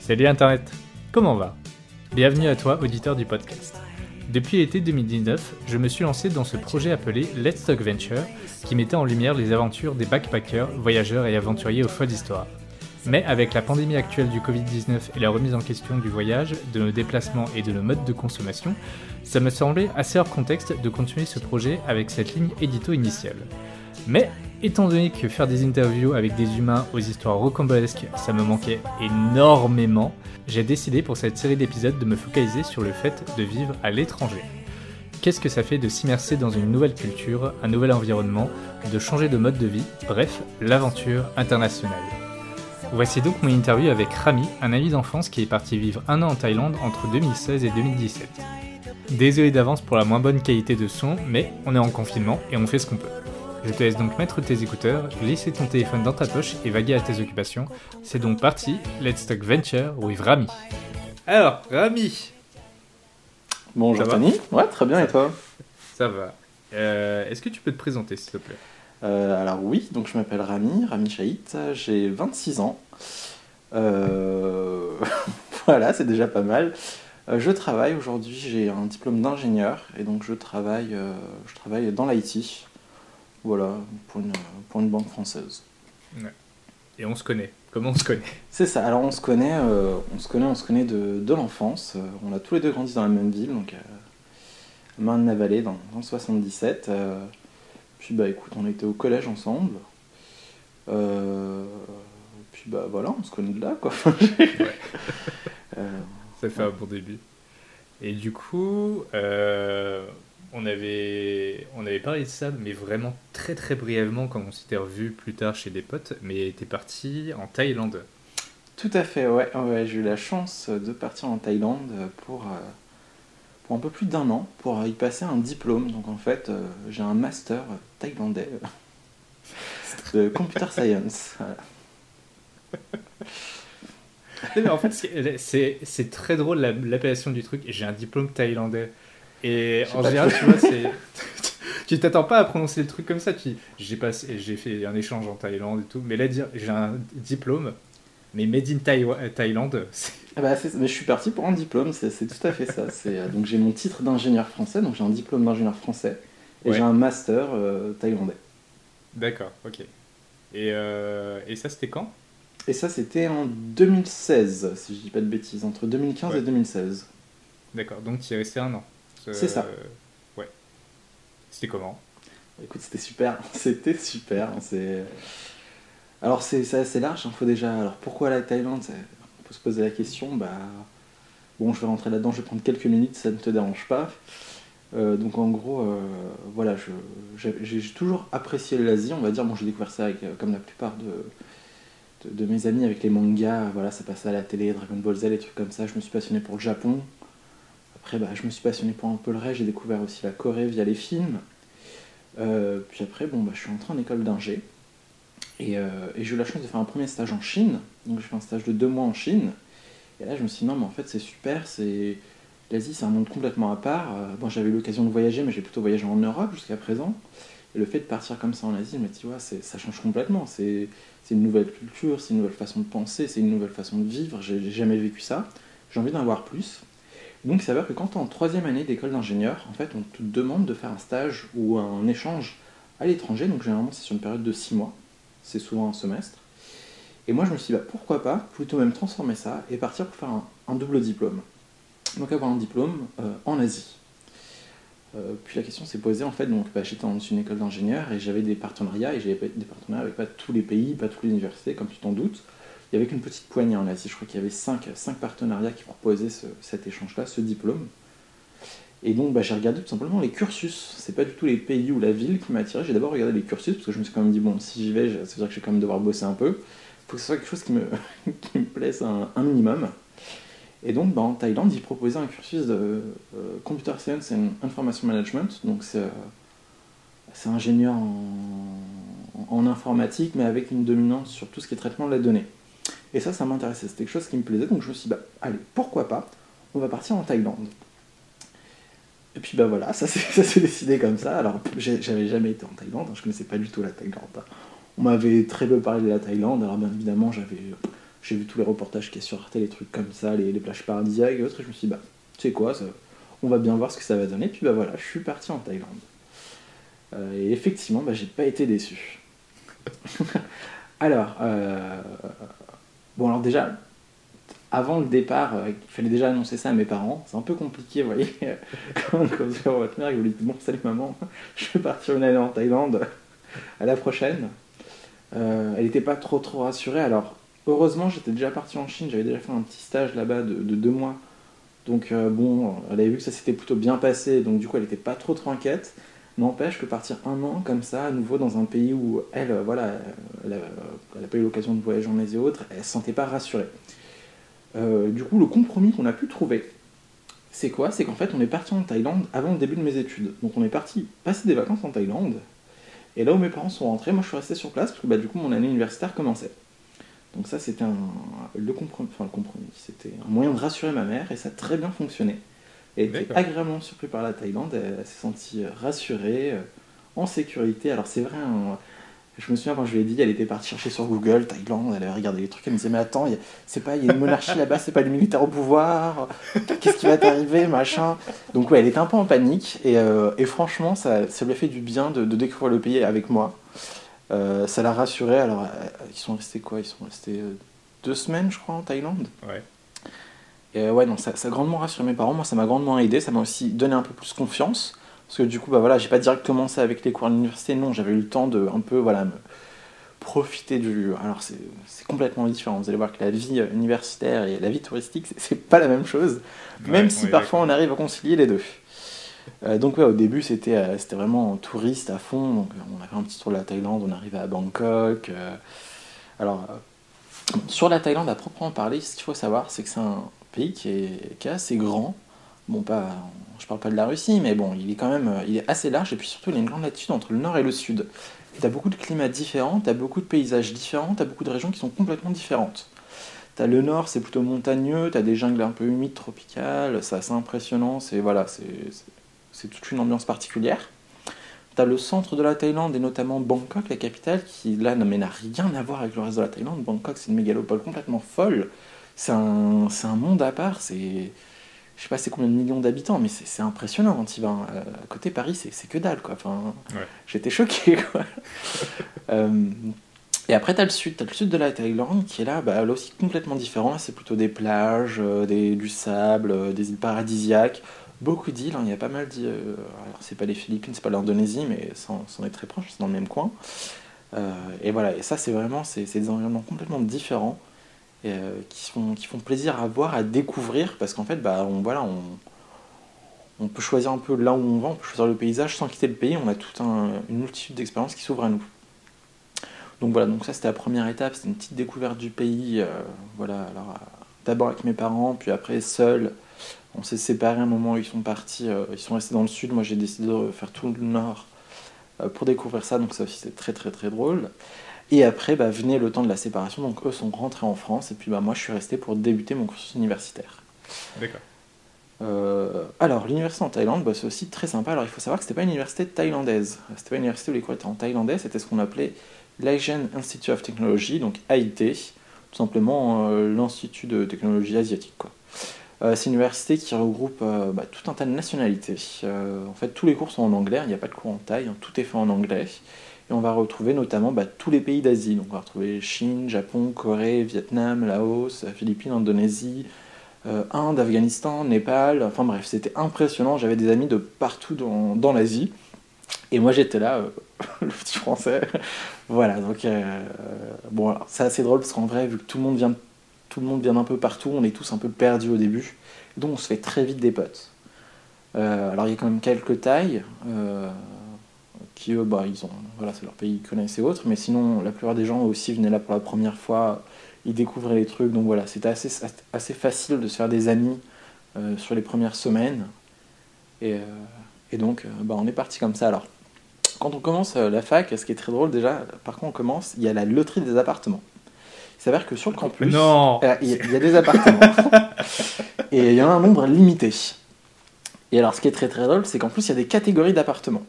Salut Internet, comment va? Bienvenue à toi, auditeur du podcast. Depuis l'été 2019, je me suis lancé dans ce projet appelé Let's Talk Venture, qui mettait en lumière les aventures des backpackers, voyageurs et aventuriers aux folles histoires. Mais avec la pandémie actuelle du Covid-19 et la remise en question du voyage, de nos déplacements et de nos modes de consommation, ça me semblait assez hors contexte de continuer ce projet avec cette ligne édito initiale. Mais étant donné que faire des interviews avec des humains aux histoires rocambolesques, ça me manquait énormément, j'ai décidé pour cette série d'épisodes de me focaliser sur le fait de vivre à l'étranger. Qu'est-ce que ça fait de s'immerser dans une nouvelle culture, un nouvel environnement, de changer de mode de vie, bref, l'aventure internationale? Voici donc mon interview avec Rami, un ami d'enfance qui est parti vivre un an en Thaïlande entre 2016 et 2017. Désolé d'avance pour la moins bonne qualité de son, mais on est en confinement et on fait ce qu'on peut. Je te laisse donc mettre tes écouteurs, laisser ton téléphone dans ta poche et vaguer à tes occupations. C'est donc parti, Let's Talk Venture with Rami. Alors, Rami Bonjour Tony. Ouais, très bien, et toi? Ça va. Euh, Est-ce que tu peux te présenter s'il te plaît? Euh, Alors oui, donc je m'appelle Rami, Rami Chaït, j'ai 26 ans. Euh, voilà, c'est déjà pas mal. Euh, je travaille aujourd'hui, j'ai un diplôme d'ingénieur et donc je travaille, euh, je travaille dans l'IT. Voilà, pour une, pour une banque française. Et on se connaît. Comment on se connaît? C'est ça, alors on se connaît, euh, on se connaît, on se connaît de, de l'enfance. Euh, on a tous les deux grandi dans la même ville, donc à Marne-la-Vallée, dans, dans le 77. euh, puis bah écoute, on était au collège ensemble. Euh, puis bah voilà, on se connaît de là quoi. Euh, Ça fait un bon début. Et du coup, euh, on, avait, on avait parlé de ça, mais vraiment très très brièvement quand on s'était revu plus tard chez des potes. Mais t'es parti en Thaïlande. tout à fait, ouais, ouais j'ai eu la chance de partir en Thaïlande pour, euh, pour un peu plus d'un an, pour y passer un diplôme. Donc en fait, euh, j'ai un master thaïlandais euh, de computer science. Voilà. En fait, c'est- très drôle la- l'appellation du truc. J'ai un diplôme thaïlandais. Et en général, tu vois, c'est. tu t'attends pas à prononcer le truc comme ça. Tu j'ai passé, j'ai fait un échange en Thaïlande et tout. Mais là, dire j'ai un diplôme, mais made in Thaï- Thaïlande, c'est. Ah bah, mais je suis parti pour un diplôme, c'est tout à fait ça. C'est, euh, donc j'ai mon titre d'ingénieur français, donc j'ai un diplôme d'ingénieur français, et Ouais. j'ai un master euh, thaïlandais. D'accord, ok. Et, euh, et ça, c'était quand? Et ça, c'était en 2016, si je dis pas de bêtises, entre 2015 Ouais. et 2016. D'accord, donc tu y es resté un an. Euh, C'est ça. Ouais. C'était comment? Écoute, c'était super, c'était super. hein, C'est... Alors c'est c'est assez large, il faut déjà... Alors pourquoi la Thaïlande? On peut se poser la question, bah... Bon, je vais rentrer là-dedans, je vais prendre quelques minutes, ça ne te dérange pas. Euh, donc en gros, euh, voilà, je- j'ai j'ai toujours apprécié l'Asie, on va dire. Bon, j'ai découvert ça avec, comme la plupart de, de, de mes amis avec les mangas. Voilà, ça passait à la télé, Dragon Ball Z, et trucs comme ça. Je me suis passionné pour le Japon. Après, bah, je me suis passionné pour un peu le reste. J'ai découvert aussi la Corée via les films. Euh, puis après, bon, bah, je suis entré en école d'ingé. Et, euh, et j'ai eu la chance de faire un premier stage en Chine. Donc j'ai fait un stage de deux mois en Chine. Et là, je me suis dit, non, mais en fait, c'est super. C'est L'Asie, c'est un monde complètement à part. Euh, bon, j'avais eu l'occasion de voyager, mais j'ai plutôt voyagé en Europe jusqu'à présent. Et le fait de partir comme ça en Asie, je me ouais, c'est- ça change complètement. C'est une nouvelle culture, c'est une nouvelle façon de penser, c'est une nouvelle façon de vivre. J'ai jamais vécu ça. J'ai envie d'en voir plus. Donc, il s'avère que quand tu es en troisième année d'école d'ingénieur, en fait, on te demande de faire un stage ou un échange à l'étranger. Donc, généralement, c'est sur une période de six mois. C'est souvent un semestre. Et moi, je me suis dit, bah, pourquoi pas plutôt même transformer ça et partir pour faire un, double diplôme. Donc, avoir un diplôme euh, en Asie. Euh, puis la question s'est posée, en fait, donc bah, j'étais dans une école d'ingénieur et j'avais des partenariats, et j'avais des partenariats avec pas tous les pays, pas toutes les universités, comme tu t'en doutes. Il y avait qu'une petite poignée en Asie, je crois qu'il y avait cinq, cinq partenariats qui proposaient ce- cet échange-là, ce diplôme. Et donc bah, j'ai regardé tout simplement les cursus. C'est pas du tout les pays ou la ville qui m'a attiré. J'ai d'abord regardé les cursus parce que je me suis quand même dit bon, si j'y vais, ça veut dire que je vais quand même devoir bosser un peu. Il faut que ce soit quelque chose qui me, plaise un, minimum. Et donc bah, en Thaïlande, ils proposaient un cursus de euh, Computer Science and Information Management. Donc c'est euh, ingénieur en, en informatique, mais avec une dominante sur tout ce qui est traitement de la donnée. Et ça, ça m'intéressait. C'était quelque chose qui me plaisait. Donc je me suis dit, bah, allez, pourquoi pas On va partir en Thaïlande. Et puis bah voilà, ça s'est décidé comme ça. Alors j'avais jamais été en Thaïlande, hein, je connaissais pas du tout la Thaïlande. On m'avait très peu parlé de la Thaïlande, alors bien évidemment j'avais j'ai vu tous les reportages qui est sur Arte, les trucs comme ça, les, plages paradisiaques et autres, et je me suis dit, bah, tu sais quoi, ça- on va bien voir ce que ça va donner. Puis bah voilà, je suis parti en Thaïlande. Euh, et effectivement, bah, j'ai pas été déçu. alors, euh, bon, alors déjà, avant le départ, euh, il fallait déjà annoncer ça à mes parents. C'est un peu compliqué, vous voyez. Comme sur votre mère, vous lui dites Bon, salut maman, je vais partir une année en Thaïlande, à la prochaine. Euh, elle n'était pas trop trop rassurée. Alors, heureusement, j'étais déjà parti en Chine, j'avais déjà fait un petit stage là-bas de, de deux mois. Donc, euh, bon, elle avait vu que ça s'était plutôt bien passé, donc du coup, elle n'était pas trop trop inquiète. N'empêche que partir un an comme ça, à nouveau dans un pays où elle, euh, voilà, elle n'a pas eu l'occasion de voyager en Asie et autres, elle ne se sentait pas rassurée. Euh, du coup, le compromis qu'on a pu trouver, c'est quoi? C'est qu'en fait, on est parti en Thaïlande avant le début de mes études. Donc, on est parti passer des vacances en Thaïlande. Et là où mes parents sont rentrés, moi je suis resté sur place parce que bah, du coup, mon année universitaire commençait. Donc, ça, c'était un, le, compromis, compromis. C'était un moyen de rassurer ma mère et ça a très bien fonctionné. Elle était agréablement surpris par la Thaïlande. Elle, elle s'est sentie rassurée, euh, en sécurité. Alors, c'est vrai, hein, je me souviens quand je lui ai dit, elle était partie chercher sur Google, Thaïlande, elle avait regardé les trucs, elle me disait, mais attends, il y a- c'est pas, il y a une monarchie là-bas, c'est pas les militaires au pouvoir, qu'est-ce qui va t'arriver, machin. Donc ouais, elle était un peu en panique, et, euh, et franchement, ça, ça lui a fait du bien de, de découvrir le pays avec moi. Euh, ça l'a rassuré, alors euh, ils sont restés quoi? Ils sont restés euh, deux semaines, je crois, en Thaïlande? Ouais. Et euh, ouais, non, ça, ça a grandement rassuré mes parents, moi ça m'a grandement aidé, ça m'a aussi donné un peu plus confiance. Parce que du coup, bah voilà, j'ai pas direct commencé avec les cours à l'université, non, j'avais eu le temps de un peu, voilà, me profiter du. Alors c'est complètement différent, vous allez voir que la vie euh, universitaire et la vie touristique, c'est- pas la même chose, même si parfois on arrive à concilier les deux. Euh, donc ouais, au début c'était euh, c'était vraiment touriste à fond, donc on a fait un petit tour de la Thaïlande, on arrivait à Bangkok. euh, alors, sur la Thaïlande à proprement parler, ce qu'il faut savoir, c'est que c'est un pays qui est, assez grand. Bon, pas, je parle pas de la Russie, mais bon, il est quand même il est assez large et puis surtout il a une grande latitude entre le nord et le sud. Tu as beaucoup de climats différents, tu as beaucoup de paysages différents, tu as beaucoup de régions qui sont complètement différentes. T'as le nord, c'est plutôt montagneux, t'as des jungles un peu humides, tropicales, c'est assez impressionnant, c'est voilà, c'est toute une ambiance particulière. T'as le centre de la Thaïlande et notamment Bangkok, la capitale, qui là n'a rien à voir avec le reste de la Thaïlande. Bangkok, c'est une mégalopole complètement folle. C'est un, monde à part. C'est, je sais pas c'est combien de millions d'habitants, mais c'est impressionnant quand tu vas. Euh, à côté Paris, c'est que dalle quoi. Enfin, Ouais. j'étais choqué quoi. Euh, et après, t'as le sud, t'as le sud de la Thaïlande qui est là, bah, là aussi complètement différent. Là, c'est plutôt des plages, euh, des, du sable, euh, des îles paradisiaques, beaucoup d'îles. hein. Il y a pas mal d'îles. alors, c'est pas les Philippines, c'est pas l'Indonésie, mais ça en ça en est très proche, c'est dans le même coin. Et voilà, et ça, c'est vraiment c'est des environnements complètement différents euh, qui, font, plaisir à voir, à découvrir, parce qu'en fait, bah, on, voilà, on, peut choisir un peu là où on va, on peut choisir le paysage sans quitter le pays. On a toute un- une multitude d'expériences qui s'ouvrent à nous. Donc voilà, donc ça c'était la première étape, c'était une petite découverte du pays. euh, voilà, alors euh, d'abord avec mes parents, puis après seul. On s'est séparés un moment où ils sont partis, ils sont restés dans le sud. Moi j'ai décidé de faire tout le nord pour découvrir ça, donc ça aussi c'était très très très drôle. Et après bah, venait le temps de la séparation, donc eux sont rentrés en France, et puis bah, moi je suis resté pour débuter mon cursus universitaire. D'accord. Euh, alors, l'université en Thaïlande, bah, c'est aussi très sympa. Alors, il faut savoir que c'était pas une université thaïlandaise. C'était pas une université où les cours étaient en thaïlandais, c'était ce qu'on appelait l'Asian Institute of Technology, donc AIT, tout simplement euh, l'Institut de technologie asiatique. Quoi. Euh, c'est une université qui regroupe bah, tout un tas de nationalités. En fait, tous les cours sont en anglais, il n'y a pas de cours en thaï, hein, tout est fait en anglais. Et on va retrouver notamment bah, tous les pays d'Asie. Donc, on va retrouver Chine, Japon, Corée, Vietnam, Laos, Philippines, Indonésie, euh, Inde, Afghanistan, Népal, enfin bref, c'était impressionnant. J'avais des amis de partout dans, l'Asie. Et moi j'étais là, euh, le petit français. voilà, donc euh, bon, c'est assez drôle parce qu'en vrai, vu que tout le monde vient, tout le monde vient d'un peu partout, on est tous un peu perdus au début. Donc on se fait très vite des potes. Euh, alors il y a quand même quelques tailles qui eux, bah, ils ont, voilà, c'est leur pays, ils connaissent et autres. Mais sinon, la plupart des gens aussi venaient là pour la première fois ils découvraient les trucs, donc voilà, c'était assez, assez facile de se faire des amis euh, sur les premières semaines. Et, euh, et donc, euh, bah, on est parti comme ça. Alors, quand on commence la fac, ce qui est très drôle déjà, par contre, on commence, il y a la loterie des appartements. Il s'avère que sur le campus, Non il y, a- il y a des appartements. et il y en a un nombre limité. Et alors, ce qui est très très drôle, c'est qu'en plus, il y a des catégories d'appartements.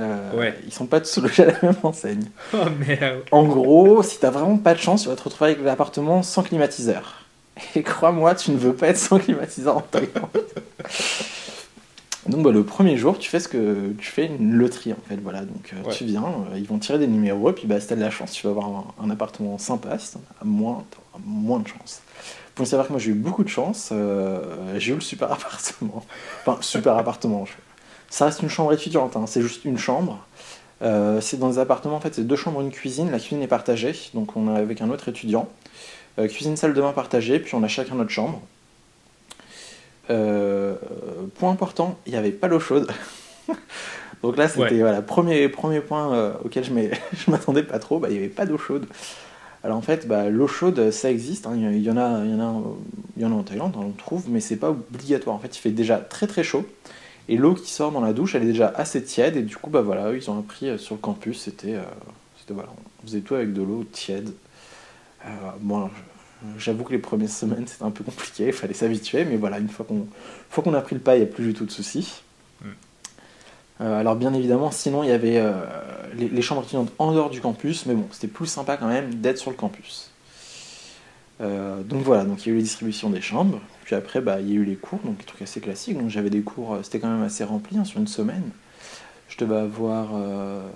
Euh, Ouais. Ils sont pas tous logés à la même enseigne. Oh merde. En gros, si t'as vraiment pas de chance, tu vas te retrouver avec l'appartement sans climatiseur. Et crois-moi, tu ne veux pas être sans climatiseur en Thaïlande. Donc bah, le premier jour, tu fais ce que tu fais une loterie en fait, voilà. Donc euh, Ouais. tu viens, euh, ils vont tirer des numéros, et puis bah, si t'as de la chance, tu vas avoir un, un appartement sympa. Si t'en as moins, t'auras moins de chance. Faut savoir que moi j'ai eu beaucoup de chance. j'ai eu le super appartement. Enfin, super appartement. je- Ça reste une chambre étudiante, hein, c'est juste une chambre. Euh, c'est dans des appartements, en fait, c'est deux chambres, une cuisine. La cuisine est partagée, donc on est avec un autre étudiant. Euh, cuisine, salle de bain partagée, puis on a chacun notre chambre. Euh, point important, il n'y avait pas l'eau chaude. donc là, c'était Ouais. voilà, premier, premier point auquel je m'attendais pas trop, bah, il n'y avait pas d'eau chaude. Alors en fait, bah, l'eau chaude, ça existe, hein, il y, en a, il y, en a, il y en a en Thaïlande, on trouve, mais c'est pas obligatoire. En fait, il fait déjà très très chaud. Et l'eau qui sort dans la douche, elle est déjà assez tiède. Et du coup, bah voilà, eux, ils ont appris euh, sur le campus. C'était, euh, c'était voilà, on faisait tout avec de l'eau tiède. Euh, bon, j'avoue que les premières semaines, c'était un peu compliqué. Il fallait s'habituer. Mais voilà, une fois qu'on, une fois qu'on a pris le pas, il n'y a plus du tout de soucis. Mm. Euh, alors bien évidemment, sinon il y avait les, les chambres étudiantes en dehors du campus, mais bon, c'était plus sympa quand même d'être sur le campus. Euh, donc voilà, donc il y a eu les distributions des chambres, puis après bah, il y a eu les cours, donc des trucs assez classiques. Donc j'avais des cours, euh, c'était quand même assez rempli hein, sur une semaine. Je devais avoir, euh,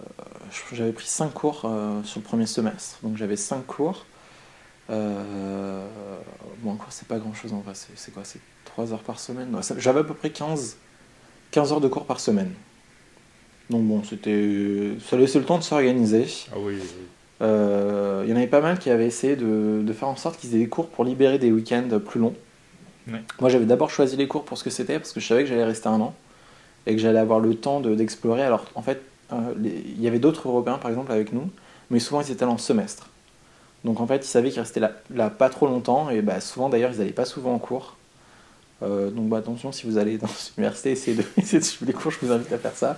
j'avais pris 5 cours sur le premier semestre, donc j'avais 5 cours. Bon, un cours c'est pas grand chose en vrai, c'est quoi? C'est 3 heures par semaine? J'avais à peu près 15, 15 heures de cours par semaine. Donc bon, c'était, ça laissait le temps de s'organiser. Ah oui. oui. Euh, Il y en avait pas mal qui avaient essayé de, de faire en sorte qu'ils aient des cours pour libérer des week-ends plus longs. Ouais. Moi, j'avais d'abord choisi les cours pour ce que c'était, parce que je savais que j'allais rester un an et que j'allais avoir le temps de- d'explorer. Alors, en fait, euh, il y avait d'autres Européens, par exemple, avec nous, mais souvent ils étaient en semestre. Donc, en fait, ils savaient qu'ils restaient là, là pas trop longtemps, et bah, souvent, d'ailleurs, ils n'allaient pas souvent en cours. Euh, donc, bah, attention, si vous allez dans une université, essayez de, essayez de suivre les cours, je vous invite à faire ça.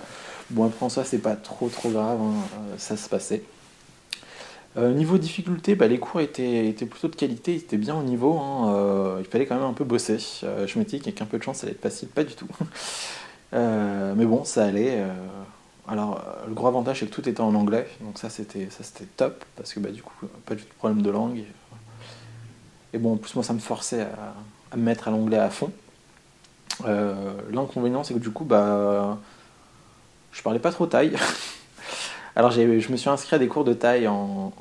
Bon, après, en soi, c'est pas trop trop grave, hein, euh, ça se passait. Euh, niveau difficulté, bah, les cours étaient, étaient plutôt de qualité, ils étaient bien au niveau. hein, euh, il fallait quand même un peu bosser. Euh, je m'étais dit qu'avec un peu de chance, ça allait être facile, pas du tout. Mais bon, ça allait. alors, le gros avantage, c'est que tout était en anglais, donc ça c'était ça c'était top parce que bah, du coup, pas du tout de problème de langue. Et bon, en plus, moi, ça me forçait à, me mettre à l'anglais à fond. L'inconvénient, c'est que du coup, bah, je parlais pas trop thaï. Alors j'ai- je me suis inscrit à des cours de taille en, en-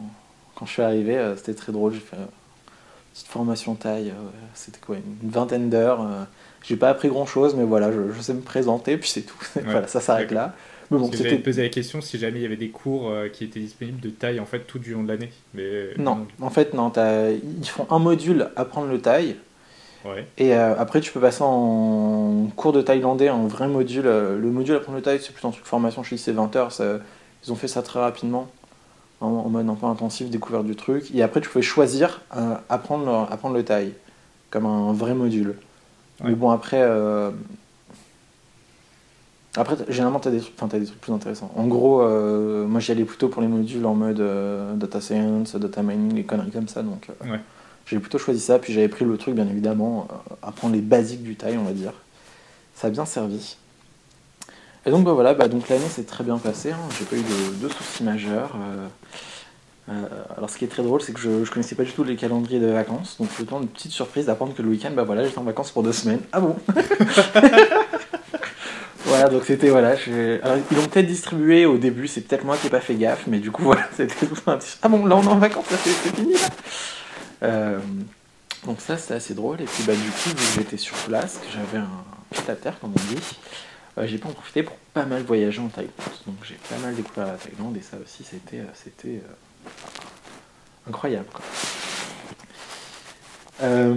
quand je suis arrivé, euh, c'était très drôle, j'ai fait euh, une petite formation taille, euh, c'était quoi, une vingtaine d'heures. euh, j'ai pas appris grand chose, mais voilà, je, je sais me présenter, puis c'est tout. voilà, ça s'arrête là. Mais bon, c'était. poser la question si jamais il y avait des cours euh, qui étaient disponibles de taille en fait tout du long de l'année. Mais Non, en fait, non, ils font un module apprendre le taille, Ouais. et euh, après tu peux passer en cours de thaïlandais, en vrai module. euh, le module apprendre le taille, c'est plutôt un truc formation chez lycée 20 heures, ça- ils ont fait ça très rapidement. En, en mode un peu intensif, découverte du truc. Et après, tu pouvais choisir euh, apprendre, le- apprendre le taille, comme un vrai module. Mais bon, après, euh, après généralement, tu as, des trucs- enfin, t'as des trucs plus intéressants. En gros, euh, moi, j'y allais plutôt pour les modules en mode data science, data mining, les conneries comme ça. Donc, Ouais. j'ai plutôt choisi ça. Puis j'avais pris le truc, bien évidemment, apprendre les basiques du taille, on va dire. Ça a bien servi. Et donc, bah, voilà, bah, donc l'année s'est très bien passée. Hein. J'ai pas eu de, de soucis majeurs. euh, euh, alors ce qui est très drôle, c'est que je, connaissais pas du tout les calendriers de vacances, donc le temps une petite surprise d'apprendre que le week-end, bah voilà, j'étais en vacances pour deux semaines. Ah bon? Voilà, donc c'était voilà. Alors ils l'ont peut-être distribué au début, c'est peut-être moi qui n'ai pas fait gaffe, mais du coup voilà, c'était tout un Ah bon, là on est en vacances, c'est fini là Euh, Donc ça c'était assez drôle, et puis bah du coup, vu que j'étais sur place, que j'avais un pied à terre comme on dit, euh, j'ai pas en profité pour pas mal voyager en Thaïlande. Donc j'ai pas mal découvert la Thaïlande, et ça aussi c'était euh, euh, incroyable. Quoi. Euh,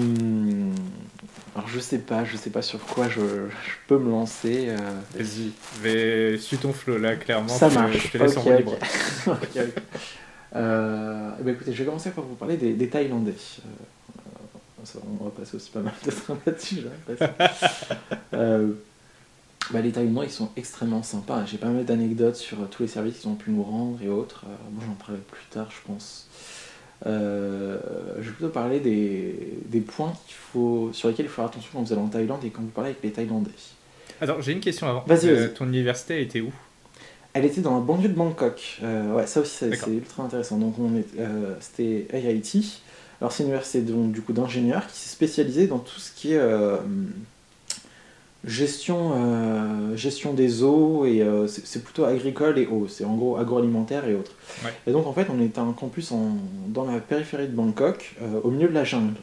alors je sais pas, je sais pas sur quoi je, je peux me lancer. Vas-y, vais suis ton flow là, clairement. ça marche. Je te laisse en Ok, roue ok. libre. Ok, ok. Euh, eh ben, écoutez, je vais commencer par vous parler des, des Thaïlandais. Euh, on va passer aussi pas mal de temps là-dessus. Euh, bah, les Thaïlandais, ils sont extrêmement sympas. J'ai pas mal d'anecdotes sur euh, tous les services qu'ils ont pu nous rendre et autres. Euh, moi, j'en parlerai plus tard, je pense. Euh, je vais plutôt parler des, des points qu'il faut, sur lesquels il faut faire attention quand vous allez en Thaïlande et quand vous parlez avec les Thaïlandais. Attends, j'ai une question avant. Vas-y, Euh, ton université était où? Elle était dans la banlieue de Bangkok. Euh, ouais, ça aussi, c'est ultra intéressant. Donc, on est, c'était AIT. Alors, c'est une université donc, du coup d'ingénieurs qui s'est spécialisée dans tout ce qui est gestion, euh, gestion des eaux et euh, c'est plutôt agricole et eau. C'est en gros agroalimentaire et autres. Ouais. Et donc, en fait, on est à un campus en- dans la périphérie de Bangkok, euh, au milieu de la jungle.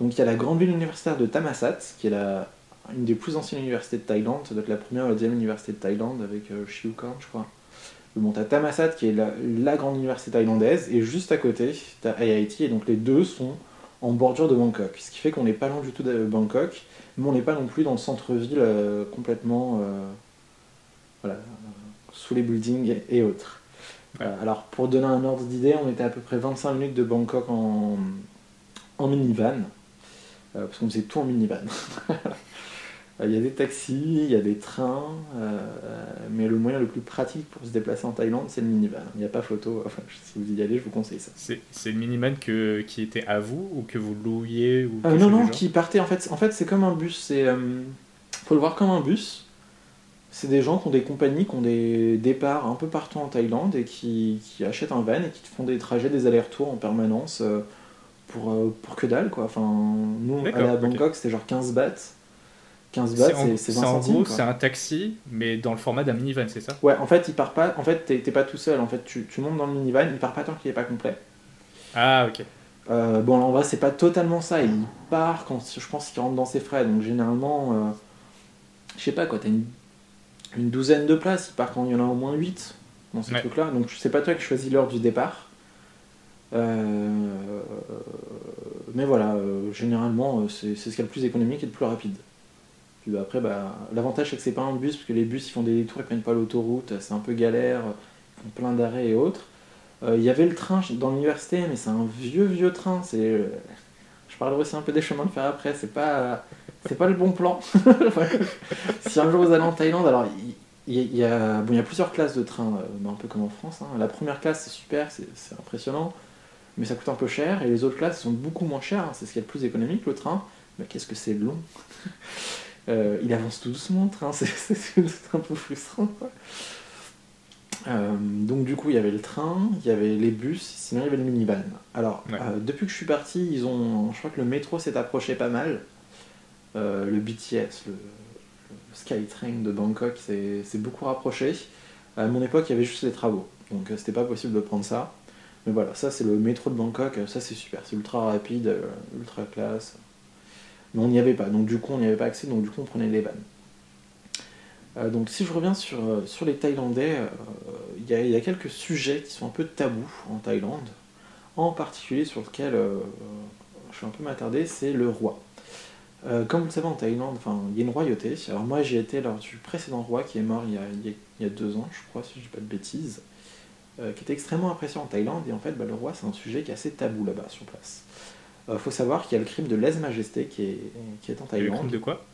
Donc, il y a la grande ville universitaire de Thammasat, qui est la, une des plus anciennes universités de Thaïlande, ça doit être la première ou la deuxième université de Thaïlande avec Chiukorn, je crois. Bon, t'as Thammasat qui est la, la grande université thaïlandaise, et juste à côté, t'as IIT, et donc les deux sont en bordure de Bangkok. Ce qui fait qu'on n'est pas loin du tout de Bangkok, mais on n'est pas non plus dans le centre-ville euh, complètement euh, voilà, sous les buildings et, et autres. Ouais. Alors, pour donner un ordre d'idée, on était à peu près 25 minutes de Bangkok en, en minivan, euh, parce qu'on faisait tout en minivan. Euh, Il y a des taxis, il y a des trains, euh, mais le moyen le plus pratique pour se déplacer en Thaïlande, c'est le minivan. Il n'y a pas photo. Enfin, si vous y allez, je vous conseille ça. C'est le miniman que, qui était à vous ou que vous louiez ou Euh, non, non, qui partait en fait. En fait, c'est comme un bus. Euh, faut le voir comme un bus. C'est des gens qui ont des compagnies, qui ont des départs un peu partout en Thaïlande et qui, qui achètent un van et qui font des trajets, des allers-retours en permanence euh, pour, euh, pour que dalle quoi. Enfin, nous, aller à ok. Bangkok, c'était genre 15 bahts. 15 bahts, C'est en, c'est c'est 20 c'est en gros, c'est un taxi, mais dans le format d'un minivan, c'est ça? Ouais, en fait, il part pas. En fait, t'es pas tout seul. En fait, tu, tu montes dans le minivan, il part pas tant qu'il est pas complet. Ah, ok. Euh, bon, en vrai, c'est pas totalement ça. Il part quand je pense qu'il rentre dans ses frais. Donc, généralement, euh, je sais pas quoi, t'as une, une douzaine de places. Il part quand il y en a au moins 8 dans ces Ouais. trucs-là. Donc, c'est pas toi qui choisis l'heure du départ. Euh, mais voilà, euh, généralement, c'est c'est ce qu'il y a le plus économique et le plus rapide. Puis bah, après, bah, l'avantage c'est que c'est pas un bus, parce que les bus ils font des détours, ils prennent pas l'autoroute, c'est un peu galère, ils font plein d'arrêts et autres. Euh, Il y avait le train dans l'université, mais c'est un vieux vieux train. Euh, je parlerai aussi un peu des chemins de fer après. C'est pas, c'est pas le bon plan. si un jour vous allez en Thaïlande, alors il y, y a, y a plusieurs classes de train, euh, un peu comme en France. hein. La première classe c'est super, c'est impressionnant, mais ça coûte un peu cher. Et les autres classes sont beaucoup moins chères. hein. C'est ce qui est le plus économique le train. Mais qu'est-ce que c'est long Euh, Il avance tout doucement le train. C'est un peu frustrant. quoi. Euh, donc du coup, il y avait le train, il y avait les bus, sinon il y avait le minivan. Alors, Ouais. euh, depuis que je suis parti, ils ont, je crois que le métro s'est approché pas mal. Le BTS, le, le Skytrain de Bangkok, s'est beaucoup rapproché. À mon époque, il y avait juste les travaux, donc c'était pas possible de prendre ça. Mais voilà, ça c'est le métro de Bangkok, ça c'est super, c'est ultra rapide, ultra classe. Mais on n'y avait pas, donc du coup on n'y avait pas accès, donc du coup on prenait les vannes. Euh, donc si je reviens sur, euh, les Thaïlandais, euh, il y, a- quelques sujets qui sont un peu tabous en Thaïlande, en particulier sur lequel je suis un peu m'attarder, c'est le roi. Comme vous le savez en Thaïlande, il y a une royauté. Alors moi j'y étais lors du précédent roi qui est mort il y a, deux ans, je crois, si je dis pas de bêtises, qui était extrêmement apprécié en Thaïlande. Et en fait, bah, le roi c'est un sujet qui est assez tabou là-bas sur place. Il faut savoir qu'il y a le crime de lèse-majesté qui est, qui est en Et le Thaïlande. crime de quoi?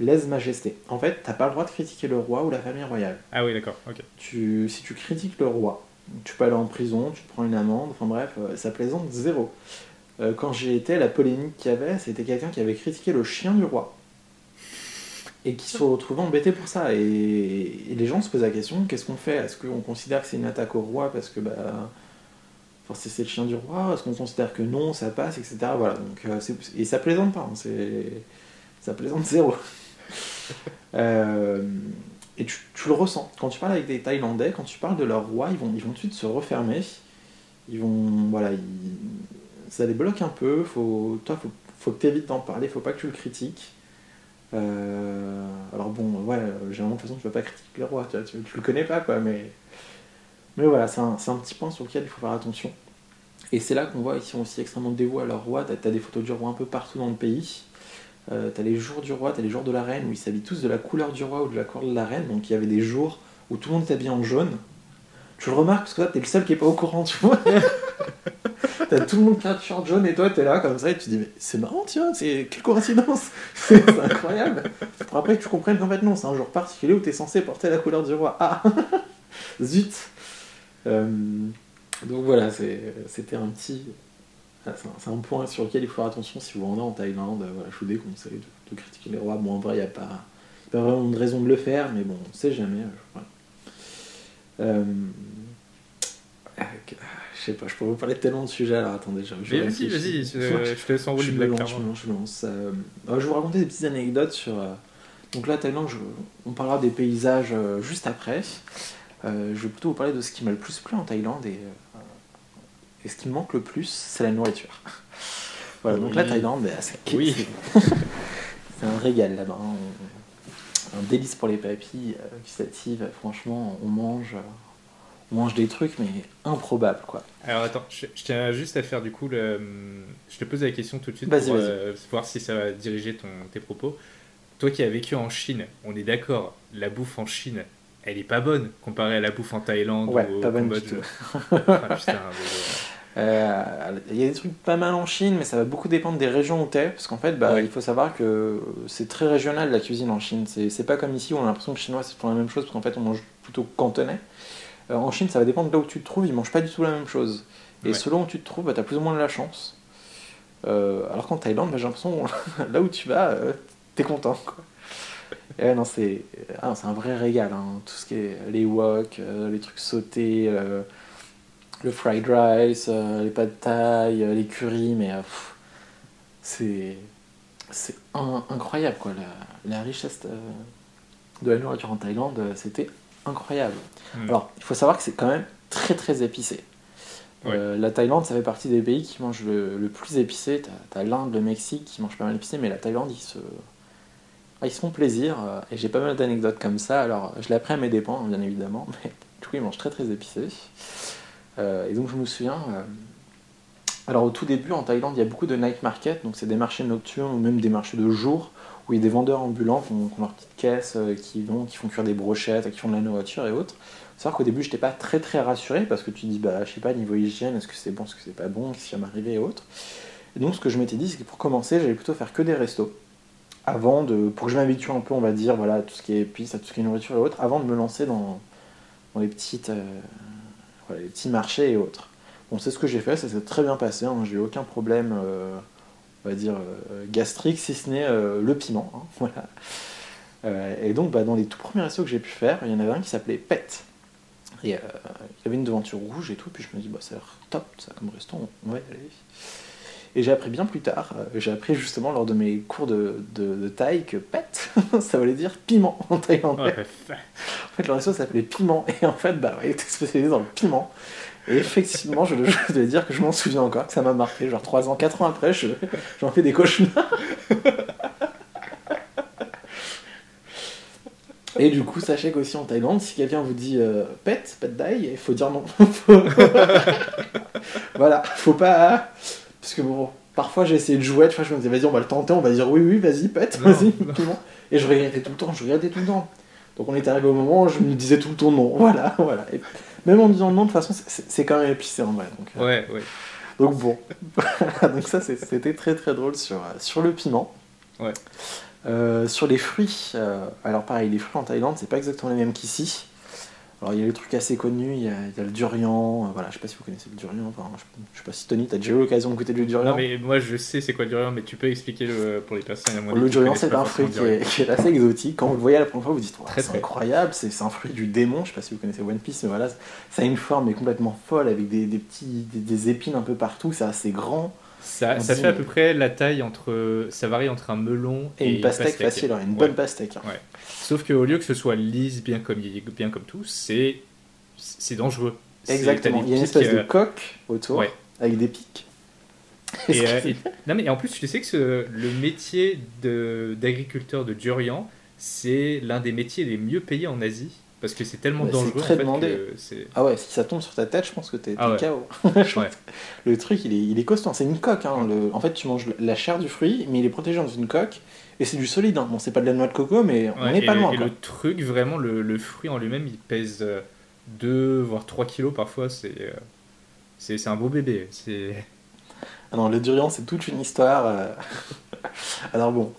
Lèse-majesté. En fait, t'as pas le droit de critiquer le roi ou la famille royale. Ah oui, d'accord, ok. Tu, si tu critiques le roi, tu peux aller en prison, tu te prends une amende, enfin bref, euh, ça plaisante zéro. Euh, quand j'y étais, la polémique qu'il y avait, c'était quelqu'un qui avait critiqué le chien du roi. Et qui se retrouvait embêté pour ça. Et, et les gens se posent la question, qu'est-ce qu'on fait? Est-ce qu'on considère que c'est une attaque au roi parce que bah, enfin, c'est le chien du roi Est-ce qu'on considère que non, ça passe, etc. Voilà, donc, euh, et ça plaisante pas, hein, ça plaisante zéro. Euh, et tu, tu le ressens. Quand tu parles avec des Thaïlandais, quand tu parles de leur roi, ils vont, ils vont tout de suite se refermer. Ils vont. Voilà, ils- ça les bloque un peu. Faut, toi, faut, faut que tu évites d'en parler, faut pas que tu le critiques. Euh, alors bon, ouais, généralement, de toute façon, tu vas pas critiquer le roi, tu, vois, tu, tu le connais pas, quoi, mais. Mais voilà, c'est un, un petit point sur lequel il faut faire attention. Et c'est là qu'on voit qu'ils sont aussi extrêmement dévoués à leur roi. T'as as des photos du roi un peu partout dans le pays. Euh, t'as les jours du roi, t'as les jours de la reine où ils s'habillent tous de la couleur du roi ou de la couleur de la reine. Donc il y avait des jours où tout le monde est habillé en jaune. Tu le remarques parce que toi t'es le seul qui est pas au courant, tu vois. t'as tout le monde qui a t-shirt jaune et toi t'es là comme ça et tu te dis mais c'est marrant tiens, c'est quelle coïncidence, c'est c'est incroyable. Pour après que tu comprennes qu'en fait non, c'est un jour particulier où t'es censé porter la couleur du roi. Ah zut. Euh, donc voilà, c'était un petit, ah, C'est un, point sur lequel il faut faire attention si vous rendez en Thaïlande. Euh, Voilà, je vous déconseille de, de critiquer les rois. Bon, en vrai, il n'y a pas, pas vraiment de raison de le faire, mais bon, on sait jamais. euh, voilà. Euh, je sais pas, je pourrais vous parler de tellement de sujets, alors attendez, je, je Vas-y, vas-y, je, te laisse enrouler je, me lance, je me lance, je lance. Euh, je vais vous raconter des petites anecdotes sur. Euh, donc là, Thaïlande, on parlera des paysages juste après. Je vais plutôt vous parler de ce qui m'a le plus plu en Thaïlande et, et ce qui me manque le plus, c'est la nourriture. voilà, donc la Thaïlande, bah, c'est oui. c'est un régal là-bas. Hein. Un délice pour les papilles gustatives. Franchement, on mange mange des trucs, mais improbables, quoi. Alors attends, je, tiens juste à faire du coup le. Je te pose la question tout de suite pour euh, voir si ça va diriger ton, tes propos. Toi qui as vécu en Chine, on est d'accord, la bouffe en Chine, elle est pas bonne comparée à la bouffe en Thaïlande ouais, ou au pas Cambodge. Ah, euh, il y a des trucs pas mal en Chine, mais ça va beaucoup dépendre des régions où t'es, parce qu'en fait, bah, il faut savoir que c'est très régional la cuisine en Chine. C'est pas comme ici où on a l'impression que les Chinois c'est la même chose, parce qu'en fait on mange plutôt cantonais. Euh, en Chine, ça va dépendre de là où tu te trouves, ils mangent pas du tout la même chose. Et selon où tu te trouves, bah, tu as plus ou moins de la chance. Euh, alors qu'en Thaïlande, bah, j'ai l'impression, là où tu vas, euh, tu es content. Quoi. Non, c'est ah, un vrai régal. Hein. Tout ce qui est les wok, les trucs sautés, le fried rice, les pâtes thaï, les curry, mais c'est c'est incroyable quoi. La, la richesse de la nourriture en Thaïlande, c'était incroyable. Hmm. Alors, il faut savoir que c'est quand même très très épicé. Euh, la Thaïlande, ça fait partie des pays qui mangent le, plus épicé. T'as as, l'Inde, le Mexique qui mangent pas mal épicé, mais la Thaïlande, ils se, ils se font plaisir. Euh, et j'ai pas mal d'anecdotes comme ça. Alors, je l'ai appris à mes dépens, bien évidemment, mais du coup, ils mangent très très épicé. Euh, et donc, je me souviens. alors, au tout début, en Thaïlande, il y a beaucoup de night market, donc c'est des marchés nocturnes ou même des marchés de jour où il y a des vendeurs ambulants qui ont, leurs petites caisses, euh, qui, vont, qui font cuire des brochettes, qui font de la nourriture et autres. C'est vrai qu'au début, je n'étais pas très très rassuré parce que tu dis, bah, je sais pas, niveau hygiène, est-ce que c'est bon, est-ce que c'est pas bon, qu'est-ce qui va m'arriver et autres. Et donc, ce que je m'étais dit, c'est que pour commencer, j'allais plutôt faire que des restos. Avant de, pour que je m'habitue un peu, on va dire, voilà, à tout ce qui est épices, à tout ce qui est nourriture et autres, avant de me lancer dans, dans les, petites, euh, les petits marchés et autres. Bon, c'est ce que j'ai fait, ça s'est très bien passé, hein, j'ai eu aucun problème. Euh, on va dire, euh, gastrique, si ce n'est le piment. Hein, voilà. Et donc, bah, dans les tout premiers restos que j'ai pu faire, il y en avait un qui s'appelait Pet. Et il y avait une devanture rouge et tout, puis je me dis, bah, ça a l'air top, ça, comme resto, on va y aller. Et j'ai appris bien plus tard, j'ai appris justement lors de mes cours de, de, taille que pet, ça voulait dire piment en thaïlandais. en fait, le resto s'appelait Piment, et en fait, bah, il était spécialisé dans le piment. Et effectivement, je, dois dire que je m'en souviens encore, que ça m'a marqué. Genre 3 ans, 4 ans après, j'en fais des cauchemars. Et du coup, sachez qu'aussi en Thaïlande, si quelqu'un vous dit euh, pet, pet die, il faut dire non. voilà, faut pas. Parce que bon, parfois j'ai essayé de jouer, tu vois, je me disais vas-y, on va le tenter, on va dire oui, oui, vas-y, pet, vas-y, Et je regrettais tout le temps, je regrettais tout le temps. Donc on est arrivé au moment où je me disais tout le temps non. Voilà, voilà. Et même en disant non, de toute façon, c'est quand même épicé en vrai. Donc, euh. ouais, ouais. Donc bon. donc ça, c'était très très drôle sur, sur le piment. Ouais. Euh, sur les fruits, euh, alors pareil, les fruits en Thaïlande, c'est pas exactement les mêmes qu'ici. Alors il y a les trucs assez connus, il y a, le durian, euh, voilà, je sais pas si vous connaissez le durian, enfin, je, sais pas si Tony, t'as déjà eu l'occasion de goûter du durian. Non mais moi je sais c'est quoi le durian, mais tu peux expliquer le, pour les personnes à Le durian c'est un fruit qui est, assez exotique, quand vous le voyez à la première fois vous dites c'est incroyable, c'est un fruit du démon, je sais pas si vous connaissez One Piece, mais voilà, ça a une forme mais complètement folle avec des, petits, des, épines un peu partout, c'est assez grand. Ça, ça fait à peu près la taille entre. Ça varie entre un melon et, une pastèque, facile, hein, une bonne pastèque. Hein. Ouais. Sauf qu'au lieu que ce soit lisse, bien comme, bien comme tout, c'est c'est dangereux. Exactement. Il y a une espèce de euh, coque autour avec des pics. Euh, et, non mais en plus, tu sais que le métier d'agriculteur de, durian, c'est l'un des métiers les mieux payés en Asie parce que c'est tellement dangereux. Très demandé. ah ouais, si ça tombe sur ta tête, je pense que t'es ah KO. le truc, il est, il est costaud. C'est une coque. Hein. En fait, tu manges la chair du fruit, mais il est protégé dans une coque. Et c'est du solide. Hein. Bon, c'est pas de la noix de coco, mais on n'est pas loin. Et le truc, vraiment, le, le fruit en lui-même, il pèse 2 euh, voire 3 kilos parfois. C'est euh, c'est un beau bébé. C'est. Ah non, le durian, c'est toute une histoire. Euh. Alors bon,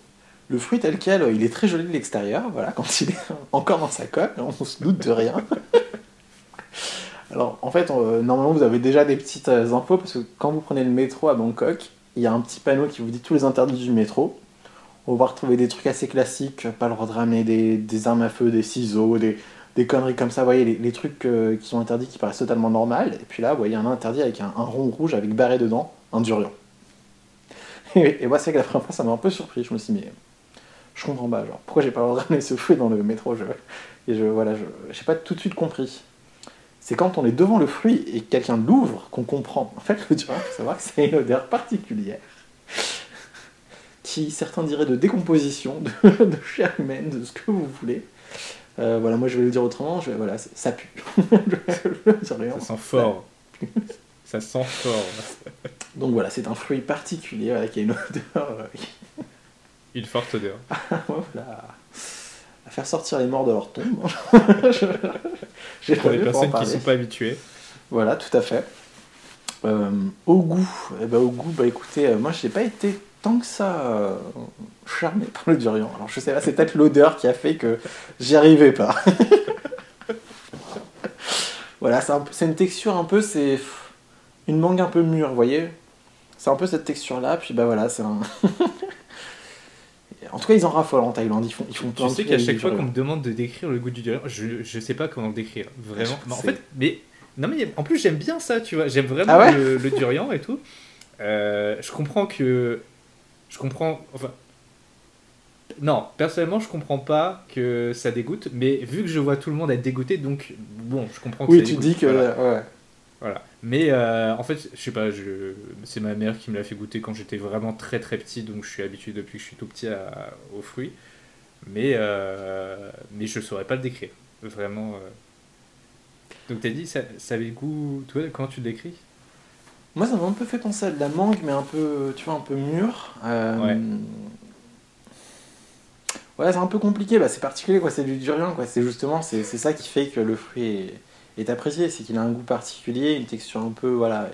le fruit tel quel, il est très joli de l'extérieur, voilà, quand il est encore dans sa coque, on se doute de rien. Alors, en fait, normalement, vous avez déjà des petites euh, infos, parce que quand vous prenez le métro à Bangkok, il y a un petit panneau qui vous dit tous les interdits du métro. On va retrouver des trucs assez classiques, pas le droit des, armes à feu, des ciseaux, des, conneries comme ça, vous voyez, les, trucs euh, qui sont interdits qui paraissent totalement normales. Et puis là, vous voyez un interdit avec un, rond rouge avec barré dedans, un durian. Et, moi, c'est que la première fois, ça m'a un peu surpris. Je me suis dit, je comprends pas, genre, pourquoi j'ai pas le droit de ramener ce fruit dans le métro je, Et je, voilà, je j'ai pas tout de suite compris. C'est quand on est devant le fruit et que quelqu'un l'ouvre qu'on comprend. En fait, le durian, il faut savoir que c'est une odeur particulière qui, certains diraient, de décomposition, de, de chair humaine, de ce que vous voulez. Euh, voilà, moi je vais le dire autrement, je, voilà, ça pue. le durian. Ça sent fort. ça sent fort. Donc voilà, c'est un fruit particulier voilà, qui a une odeur. Une forte odeur. voilà. À faire sortir les morts de leur tombe. Je- J'ai Pour les personnes qui parler. sont pas habituées. Voilà, tout à fait. Euh, au goût, eh ben, au goût, bah écoutez, euh, moi j'ai pas été tant que ça euh, charmé par le durian. Alors je sais pas, c'est peut-être l'odeur qui a fait que j'y arrivais pas. voilà, c'est un une texture un peu, c'est une mangue un peu mûre, vous voyez C'est un peu cette texture-là, puis bah voilà, c'est un. En tout cas, ils en raffolent en Thaïlande, ils font, ils font plein Tu de sais qu'à chaque fois qu'on me demande de décrire le goût du durian, je, je sais pas comment le décrire. Vraiment. Je en fait, mais. Non, mais en plus, j'aime bien ça, tu vois. J'aime vraiment Ah ouais le, le durian et tout. Euh, je comprends que. Je comprends. Enfin. Non, personnellement, je comprends pas que ça dégoûte, mais vu que je vois tout le monde être dégoûté, donc bon, je comprends que Oui, ça tu dégoûte, dis que. voilà. ouais. Voilà. Mais euh, en fait, je sais pas, je... c'est ma mère qui me l'a fait goûter quand j'étais vraiment très très petit, donc je suis habitué depuis que je suis tout petit à- aux fruits. Mais, euh, mais je saurais pas le décrire. Vraiment. euh. Donc t'as dit, ça, ça avait le goût. Toi, comment tu le décris? Moi, ça m'a un peu fait penser à de la mangue, mais un peu, tu vois, un peu mûr. Euh, Ouais. Ouais, c'est un peu compliqué. Bah, c'est particulier, quoi. C'est du durian, quoi. C'est justement, c'est ça qui fait que le fruit est, est apprécié. C'est qu'il a un goût particulier, une texture un peu, voilà,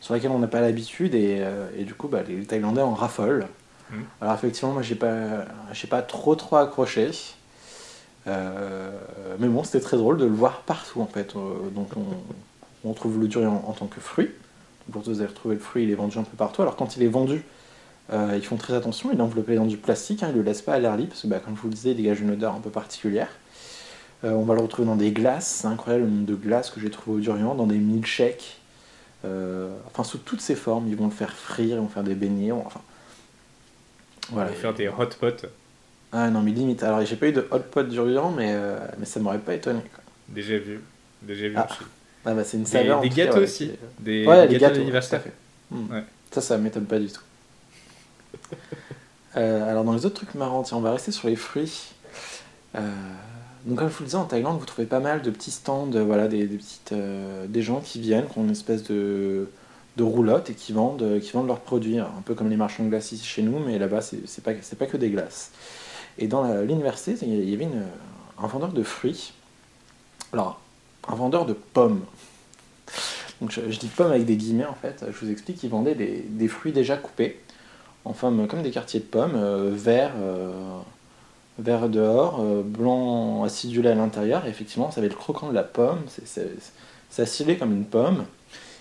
sur laquelle on n'a pas l'habitude. Et, euh, et du coup, bah, les Thaïlandais en raffolent. Mhm. Alors, effectivement, moi, j'ai pas, j'ai pas trop, trop accroché. Euh, mais bon, c'était très drôle de le voir partout, en fait. Euh, donc, on, on trouve le durian en tant que fruit. Pour vous avez retrouvé le fruit, il est vendu un peu partout. Alors quand il est vendu, euh, ils font très attention, il est enveloppé dans du plastique, hein, ils ne le laissent pas à l'air libre, parce que bah, comme je vous le disais, il dégage une odeur un peu particulière. Euh, on va le retrouver dans des glaces, c'est incroyable le nombre de glaces que j'ai trouvé au durian, dans des milkshakes, euh, enfin sous toutes ses formes, ils vont le faire frire, ils vont faire des beignets, enfin... On va faire des hot pots. Ah non mais limite, alors j'ai pas eu de hot pot durian, mais, euh, mais ça m'aurait pas étonné. Quoi. Déjà vu. Déjà vu Ah, aussi. Ah bah c'est une Des, saveur. des cas, gâteaux ouais, aussi. qui- Des, Ouais, des gâteaux d'anniversaire. Ouais. Ça, ça m'étonne pas du tout. Euh, alors, dans les autres trucs marrants, tiens, on va rester sur les fruits. Euh, donc, comme je vous le disais, en Thaïlande, vous trouvez pas mal de petits stands, euh, voilà, des, euh, des gens qui viennent, qui ont une espèce de, roulotte et qui vendent, euh, leurs produits, un peu comme les marchands de glace ici chez nous, mais là-bas, c'est pas, pas que des glaces. Et dans l'université, il y avait un vendeur de fruits. Alors, un vendeur de pommes. Donc je, dis pommes avec des guillemets en fait. Je vous explique, ils vendaient des, fruits déjà coupés, en forme comme des quartiers de pommes, euh, verts, vert dehors, euh, blanc acidulé à l'intérieur. Et effectivement, ça avait le croquant de la pomme, c'est- acidulé comme une pomme.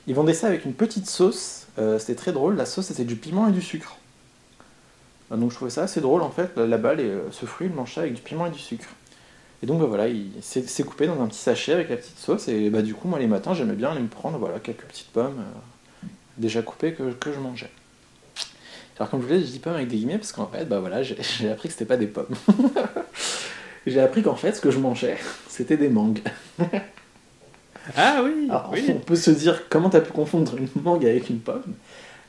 Ils vendaient ça avec une petite sauce. euh, c'était très drôle. La sauce c'était du piment et du sucre. Euh, Donc je trouvais ça assez drôle en fait. Là-bas, euh, ce fruit, il mange ça avec du piment et du sucre. Et donc bah, voilà, il- c'est coupé dans un petit sachet avec la petite sauce. Et bah, du coup, moi les matins, j'aimais bien aller me prendre voilà, quelques petites pommes déjà coupées que je mangeais. Alors comme je vous l'ai dit, je dis pommes avec des guillemets parce qu'en fait, bah voilà, j'ai appris que c'était pas des pommes. j'ai appris qu'en fait, ce que je mangeais, c'était des mangues. Ah oui, Alors, oui. on peut se dire comment t'as pu confondre une mangue avec une pomme?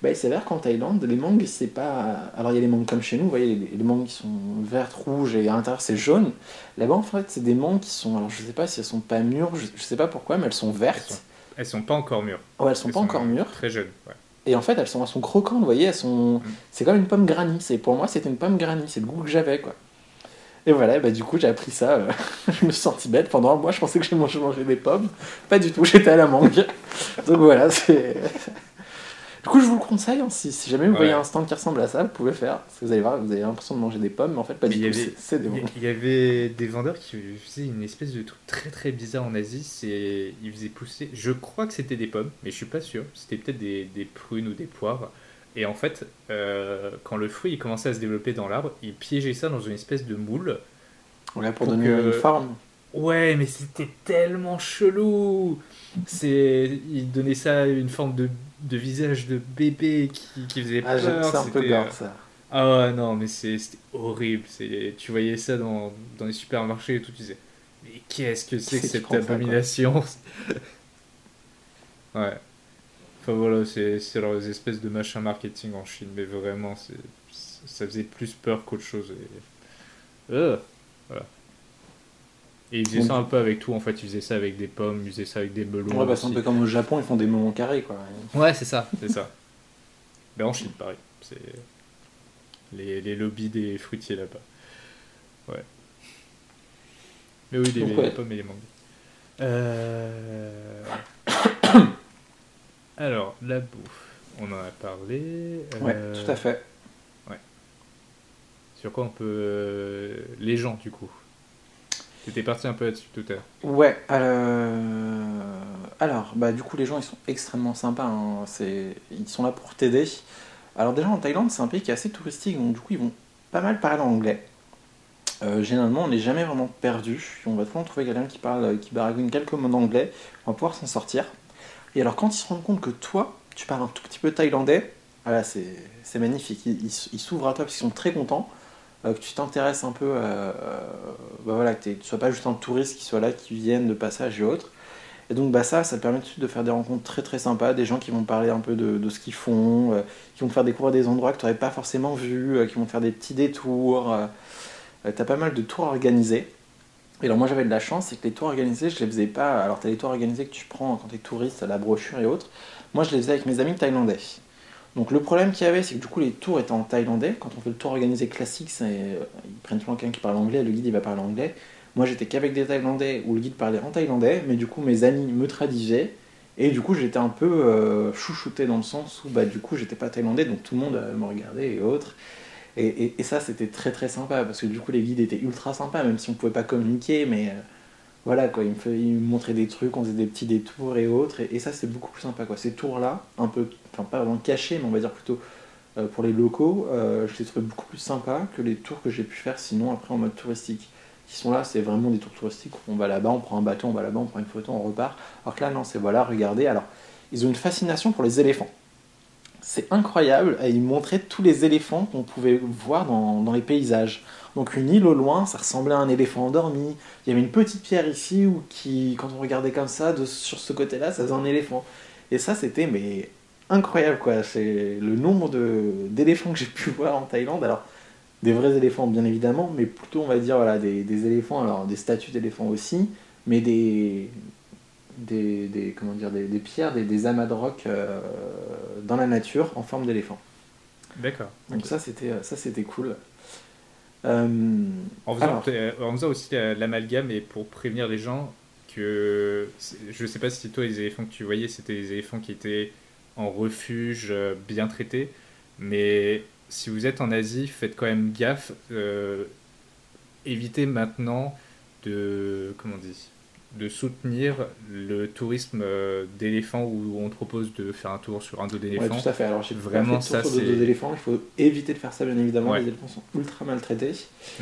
Bah, Il s'avère qu'en Thaïlande, les mangues, c'est pas. Alors, il y a les mangues comme chez nous, vous voyez, les, les mangues qui sont vertes, rouges et à l'intérieur c'est jaune. Là-bas, en fait, c'est des mangues qui sont. Alors, je sais pas si elles sont pas mûres, je, je sais pas pourquoi, mais elles sont vertes. Elles sont- Elles sont pas encore mûres. Ouais, elles sont Elles pas encore mûres. Très jeunes. ouais. Et en fait, elles sont, elles sont croquantes, vous voyez, elles sont. Mm. C'est comme une pomme granny. C'est pour moi, c'était une pomme granny. C'est le goût que j'avais, quoi. Et voilà, bah, du coup, j'ai appris ça. euh, je me suis senti bête. Pendant un mois, je pensais que j'ai mangé des pommes. Pas du tout, j'étais à la mangue. Donc voilà, c'est. Du coup, je vous le conseille. hein, si, si jamais vous Ouais. voyez un stand qui ressemble à ça, vous pouvez faire. Parce que vous allez voir, vous avez l'impression de manger des pommes, mais en fait, pas Mais du tout. c'est- des Il y- avait des vendeurs qui faisaient une espèce de truc très très bizarre en Asie. C'est ils faisaient pousser. Je crois que c'était des pommes, mais je suis pas sûr. C'était peut-être des, des prunes ou des poires. Et en fait, euh, quand le fruit il commençait à se développer dans l'arbre, ils piégeaient ça dans une espèce de moule. Voilà, pour, pour donner que- une forme. Ouais, mais c'était tellement chelou. C'est, il donnait ça une forme de, de visage de bébé qui, qui faisait Ah, peur. c'est un peu gore euh, ça. Ah ouais, non, mais c'était horrible. C'est, tu voyais ça dans, dans les supermarchés et tout, tu disais, mais qu'est-ce que c'est que cette abomination Ouais. Enfin voilà, c'est, leurs espèces de machin marketing en Chine, mais vraiment, c'est, ça faisait plus peur qu'autre chose. Et... Euh, voilà. Et ils faisaient Donc- ça un peu avec tout, en fait, ils faisaient ça avec des pommes, ils faisaient ça avec des melons. Ouais, bah, c'est un peu comme au Japon, ils font des moments carrés quoi. Ouais, c'est ça, c'est ça. Mais en Chine, pareil. C'est les, les lobbies des fruitiers là-bas. Ouais. Mais oui, les, Donc, les ouais. pommes et les mangues. Euh... Alors, la bouffe, on en a parlé. Ouais, Euh, tout à fait. Sur quoi on peut. euh, Les gens, du coup. T'étais parti un peu là-dessus tout à l'heure. Ouais, euh, alors, bah, du coup, les gens, ils sont extrêmement sympas. hein. C'est... Ils sont là pour t'aider. Alors, déjà, en Thaïlande, c'est un pays qui est assez touristique, donc du coup, ils vont pas mal parler anglais. Euh, généralement, on n'est jamais vraiment perdu. On va toujours trouver quelqu'un qui parle, qui baragouine quelques mots d'anglais. On va pouvoir s'en sortir. Et alors, quand ils se rendent compte que toi, tu parles un tout petit peu thaïlandais, voilà, c'est, c'est magnifique. Ils s'ouvrent à toi parce qu'ils sont très contents. Euh, que tu t'intéresses un peu, euh, euh, bah voilà, que tu sois pas juste un touriste qui soit là, qui vienne de passage et autres. Et donc bah ça, ça te permet de faire des rencontres très très sympas, des gens qui vont parler un peu de, ce qu'ils font, qui vont te faire découvrir des endroits que tu n'aurais pas forcément vus, qui vont faire des petits détours. euh, euh, T'as pas mal de tours organisés. Et alors moi j'avais de la chance, c'est que les tours organisés, je les faisais pas. Alors t'as les tours organisés que tu prends quand t'es touriste, la brochure et autres. Moi je les faisais avec mes amis thaïlandais. Donc le problème qu'il y avait, c'est que du coup les tours étaient en thaïlandais. Quand on fait le tour organisé classique, euh, ils prennent toujours quelqu'un qui parle anglais, le guide il va parler anglais. Moi j'étais qu'avec des thaïlandais où le guide parlait en thaïlandais, mais du coup mes amis me traduisaient. Et du coup j'étais un peu euh, chouchouté dans le sens où bah, du coup j'étais pas thaïlandais, donc tout le monde euh, me regardait et autres. Et, ça c'était très très sympa parce que du coup les guides étaient ultra sympas, même si on pouvait pas communiquer, mais voilà quoi, ils me, fait- montraient des trucs, on faisait des petits détours et autres, et, ça c'est beaucoup plus sympa quoi. Ces tours là, un peu, enfin pas vraiment cachés, mais on va dire plutôt euh, pour les locaux, euh, je les trouvais beaucoup plus sympas que les tours que j'ai pu faire sinon après en mode touristique. Qui sont là, c'est vraiment des tours touristiques, on va là-bas, on prend un bateau, on va là-bas, on prend une photo, on repart. Alors que là non, c'est voilà, regardez, alors ils ont une fascination pour les éléphants. C'est incroyable, et ils montraient tous les éléphants qu'on pouvait voir dans les paysages. Donc une île au loin, ça ressemblait à un éléphant endormi. Il y avait une petite pierre ici où qui, quand on regardait comme ça, de, sur ce côté-là, ça faisait un éléphant. Et ça, c'était mais incroyable quoi. C'est le nombre d'éléphants que j'ai pu voir en Thaïlande. Alors des vrais éléphants bien évidemment, mais plutôt on va dire voilà des, des éléphants, alors des statues d'éléphants aussi, mais des des, des- comment dire des, des pierres, des, des amas de roc euh, dans la nature en forme d'éléphant. D'accord. Donc ça c'était ça c'était cool. Euh, En faisant, alors, en faisant aussi la- l'amalgame et pour prévenir les gens que je sais pas si toi les éléphants que tu voyais c'était des éléphants qui étaient en refuge euh, bien traités mais si vous êtes en Asie faites quand même gaffe euh, évitez maintenant de comment on dit de soutenir le tourisme euh, d'éléphants où on te propose de faire un tour sur un dos Ouais, d'éléphant tout à fait. Alors, j'ai Vraiment, fait le ça, deux éléphants. Il faut éviter de faire ça, bien évidemment. Ouais. Les éléphants sont ultra maltraités.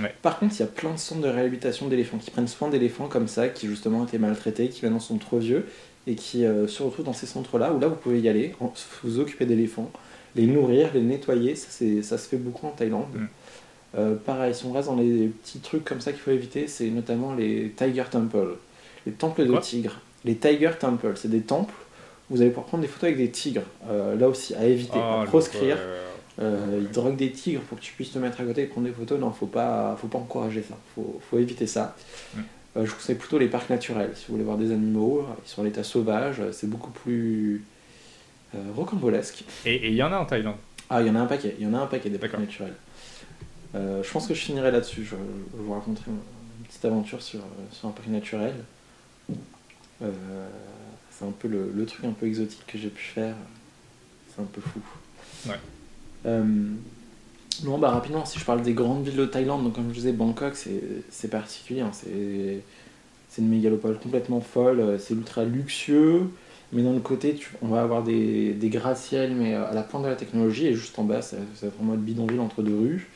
Ouais. Par contre, il y a plein de centres de réhabilitation d'éléphants qui prennent soin d'éléphants comme ça, qui justement étaient maltraités, qui maintenant sont trop vieux et qui euh, se retrouvent dans ces centres-là où là vous pouvez y aller, vous occuper d'éléphants, les nourrir, les nettoyer. Ça se fait beaucoup en Thaïlande. Mm. Euh, pareil, si on reste dans les petits trucs comme ça qu'il faut éviter, c'est notamment les Tiger Temple, les temples de tigres. Les Tiger Temple, c'est des temples où vous allez pouvoir prendre des photos avec des tigres. Euh, là aussi, à éviter, Oh, à le- proscrire. euh, ils droguent des tigres pour que tu puisses te mettre à côté et prendre des photos. Non, faut pas, faut pas encourager ça. Faut, faut éviter ça. Mm. Euh, je conseille plutôt les parcs naturels. Si vous voulez voir des animaux, ils sont à l'état sauvage. C'est beaucoup plus euh, rocambolesque. et il y en a en Thaïlande Ah, il y en a un paquet. Il y en a un paquet des parcs naturels. Je pense que je finirai là-dessus. Je, je vous raconterai une, une petite aventure sur, sur un parc naturel. Euh, c'est un peu le, le truc un peu exotique que j'ai pu faire. C'est un peu fou. Ouais. Euh, non, bah rapidement, si je parle des grandes villes de Thaïlande, donc comme je disais, Bangkok, c'est particulier. hein, c'est une mégalopole complètement folle, euh, c'est ultra luxueux, mais d'un autre côté, tu- on va avoir des, des gratte-ciels, mais à la pointe de la technologie, et juste en bas, ça, ça va être en mode bidonville entre deux rues.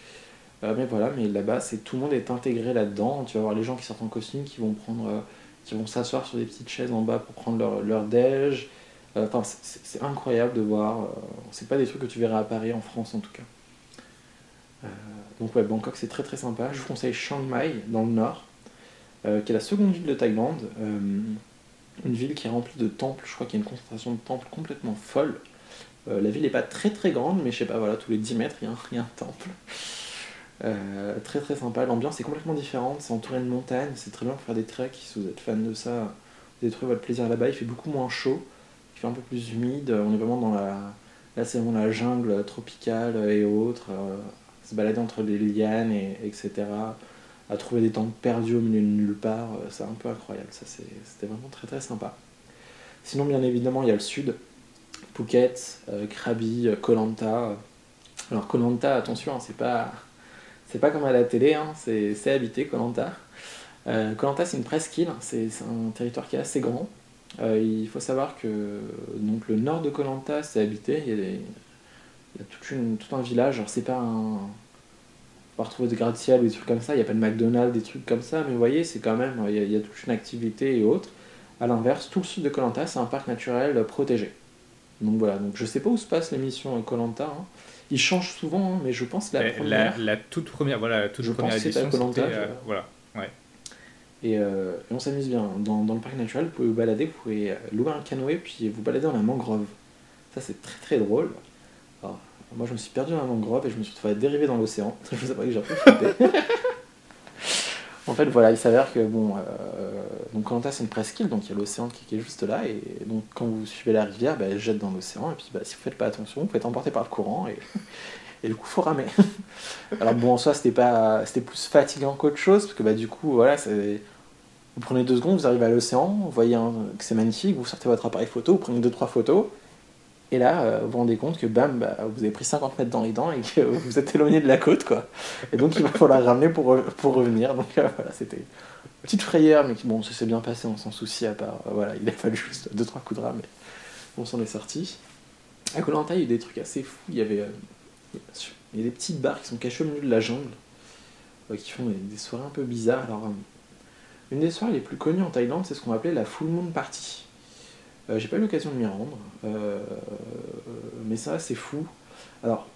Euh, mais voilà, mais là-bas, tout le monde est intégré là-dedans. Tu vas voir les gens qui sortent en costume, qui vont prendre, euh, qui vont s'asseoir sur des petites chaises en bas pour prendre leur, leur déj. Euh, Enfin, c'est incroyable de voir. euh, c'est pas des trucs que tu verras à Paris, en France en tout cas. Euh, donc ouais, Bangkok, c'est très très sympa. Je vous conseille Chiang Mai, dans le nord, euh, qui est la seconde ville de Thaïlande. Une ville qui est remplie de temples. Je crois qu'il y a une concentration de temples complètement folle. La ville n'est pas très très grande, mais je sais pas, voilà, tous les 10 mètres, il y y a un temple. Euh, très très sympa, l'ambiance est complètement différente, c'est entouré de montagnes, c'est très bien pour faire des treks si vous êtes fan de ça. Vous allez trouver votre plaisir là-bas, il fait beaucoup moins chaud, il fait un peu plus humide, on est vraiment dans la. Là c'est vraiment la jungle tropicale et autres, euh, se balader entre les lianes, et, etc. À trouver des temples perdus au milieu de nulle part, euh, c'est un peu incroyable, ça c'était vraiment très très sympa. Sinon bien évidemment il y a le sud, Phuket, Krabi, Koh Lanta. Alors Koh Lanta, attention, hein, c'est pas c'est pas comme à la télé, hein, c'est habité Koh Lanta. Euh, Koh Lanta, c'est une presqu'île, c'est c'est un territoire qui est assez grand. Euh, il faut savoir que donc le nord de Koh Lanta, c'est habité. Il y a, des- il y a tout un village. Alors c'est pas un on va retrouver des gratte-ciel ou des trucs comme ça. Il n'y a pas de McDonald's, des trucs comme ça, mais vous voyez, c'est quand même il y, a, toute une activité et autres. À l'inverse, tout le sud de Koh Lanta, c'est un parc naturel protégé. Donc voilà, donc je sais pas où se passe l'émission Koh Lanta. hein. Il change souvent, hein, mais je pense que la La, première. la- la toute première, voilà, la toute Je première pense édition, c'était, euh, voilà. Et, euh, et on s'amuse bien. Dans, dans le parc naturel, vous pouvez vous balader, vous pouvez euh, louer un canoë, puis vous balader dans la mangrove. Ça, c'est très très drôle. Alors, moi, je me suis perdu dans la mangrove et je me suis retrouvé dérivé dans l'océan. Je sais pas que j'ai un peu. En fait, voilà, il s'avère que, bon, euh, donc Koh Lanta, c'est une presqu'île, donc il y a l'océan qui, est juste là, et donc quand vous suivez la rivière, bah, elle jette dans l'océan, et puis bah, si vous faites pas attention, vous être emporté par le courant, et, et du coup, faut ramer. Alors bon, en soi, c'était plus fatigant qu'autre chose, parce que bah, du coup, voilà, vous prenez deux secondes, vous arrivez à l'océan, vous voyez que c'est magnifique, vous sortez votre appareil photo, vous prenez deux trois photos, et là, euh, vous vous rendez compte que bam, bah, vous avez pris 50 mètres dans les dents et que vous êtes éloigné de la côte, quoi. Et donc, il va falloir ramener pour, pour revenir. Donc euh, voilà, c'était une petite frayeur, mais bon, ça s'est bien passé, on s'en soucie à part. euh, voilà, il a fallu juste deux trois coups de rame, mais on s'en est sorti. À Koh il y a eu des trucs assez fous. Il y avait, il y a des petites bars qui sont cachées au milieu de la jungle, qui font des, des soirées un peu bizarres. Alors, une des soirées les plus connues en Thaïlande, c'est ce qu'on appelait la Full Moon Party. Euh, J'ai pas eu l'occasion de m'y rendre, euh, mais ça c'est fou. Alors,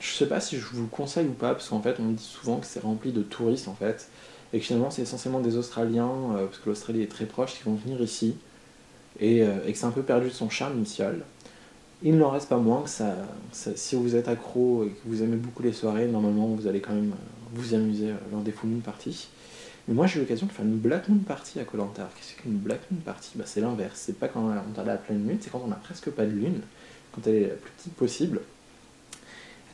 je sais pas si je vous le conseille ou pas, parce qu'en fait on me dit souvent que c'est rempli de touristes en fait, et que finalement c'est essentiellement des Australiens, euh, parce que l'Australie est très proche, qui vont venir ici, et, que c'est un peu perdu de son charme initial. Il n'en reste pas moins que ça, ça- si vous êtes accro et que vous aimez beaucoup les soirées, normalement vous allez quand même vous amuser lors des Full Moon Parties. Mais moi j'ai eu l'occasion de faire une Black Moon Party à Koh Lanta. Qu'est-ce qu'une Black Moon Party? Bah, C'est l'inverse. C'est pas quand on à la pleine lune, c'est quand on a presque pas de lune, quand elle est la plus petite possible.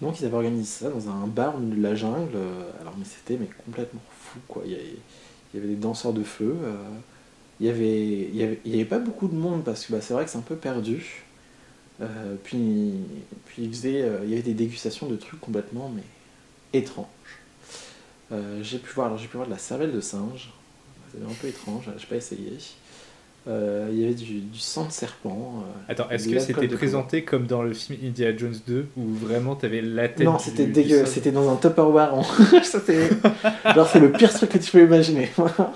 Donc ils avaient organisé ça dans un bar au milieu de la jungle. Alors mais c'était mais complètement fou quoi. Il y avait, des danseurs de feu. euh, il y avait, il y avait, pas beaucoup de monde parce que bah, c'est vrai que c'est un peu perdu. Euh, puis, puis euh, il y avait des dégustations de trucs complètement mais étranges. Euh, j'ai pu voir, alors j'ai pu voir de la cervelle de singe. C'était un peu étrange, j'ai pas essayé. Euh, il y avait du, du sang de serpent. euh, Attends, est-ce que c'était présenté comme dans le film Indiana Jones 2 où vraiment t'avais la tête Non, c'était dégueu, c'était dans un Tupperware. En... Genre, c'est le pire truc que tu peux imaginer.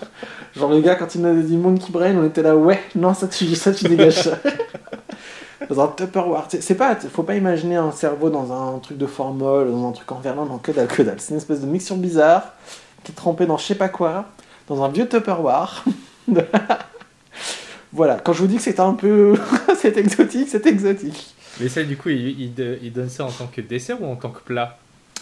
Genre, le gars, quand il nous a dit Monkey Brain, on était là, ouais, non, ça tu, ça, tu dégages ça. Dans un Tupperware. C'est pas, faut pas imaginer un cerveau dans un truc de formol, dans un truc en verlan, dans que dalle, que dalle. C'est une espèce de mixture bizarre qui est trempée dans je sais pas quoi, dans un vieux Tupperware. voilà, quand je vous dis que c'est un peu. c'est exotique, c'est exotique. Mais ça, du coup, il, il, il donne ça en tant que dessert ou en tant que plat?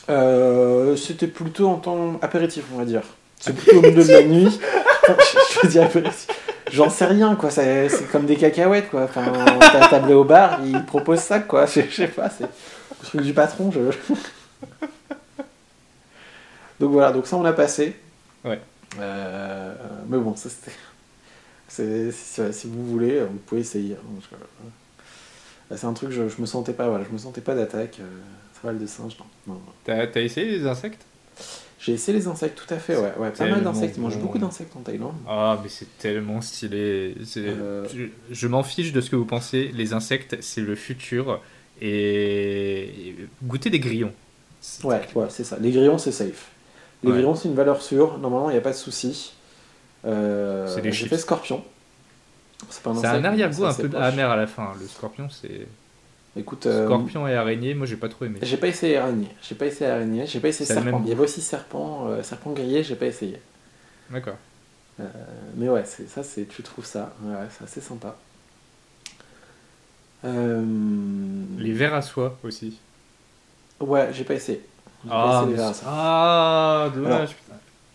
Euh, C'était plutôt en temps apéritif, on va dire. C'est plutôt au milieu de la nuit. Enfin, je, je veux dire apéritif. J'en sais rien, quoi. C'est c'est comme des cacahuètes, quoi. Enfin, t'as tablé au bar, il propose ça, quoi. Je, je sais pas, c'est le truc du patron. Je... Donc voilà, donc ça on a passé. Ouais. Euh, mais bon, ça c'était. c'est- Si, vous voulez, vous pouvez essayer. hein. Je- C'est un truc, je, je me sentais pas, voilà, je me sentais pas d'attaque. Euh, cervelle de singe, non. non, t'as essayé les insectes? J'ai essayé les insectes, tout à fait, ouais. ouais pas mal d'insectes, ils mangent beaucoup d'insectes en Thaïlande. Ah, mais c'est tellement stylé. Euh. Je, je m'en fiche de ce que vous pensez. Les insectes, c'est le futur. Et, goûter des grillons. Ouais, ouais, c'est ça. Les grillons, c'est safe. Les Ouais. grillons, c'est une valeur sûre. Normalement, il n'y a pas de souci. Euh, C'est des J'ai fait scorpion. C'est un mais arrière-goût un peu amer à la fin. Le scorpion, c'est. Écoute, euh, Scorpion et araignée, moi j'ai pas trop aimé. j'ai pas essayé araignée. J'ai pas essayé araignée. J'ai pas essayé serpent. même Il y avait aussi serpent, euh, serpent grillé. J'ai pas essayé. D'accord. Euh, mais ouais, c'est ça, c'est tu trouves ça. Ouais, c'est assez sympa. Euh, Les verres à soie aussi. Ouais, j'ai pas essayé. J'ai pas Ah, essayé les ah, dommage.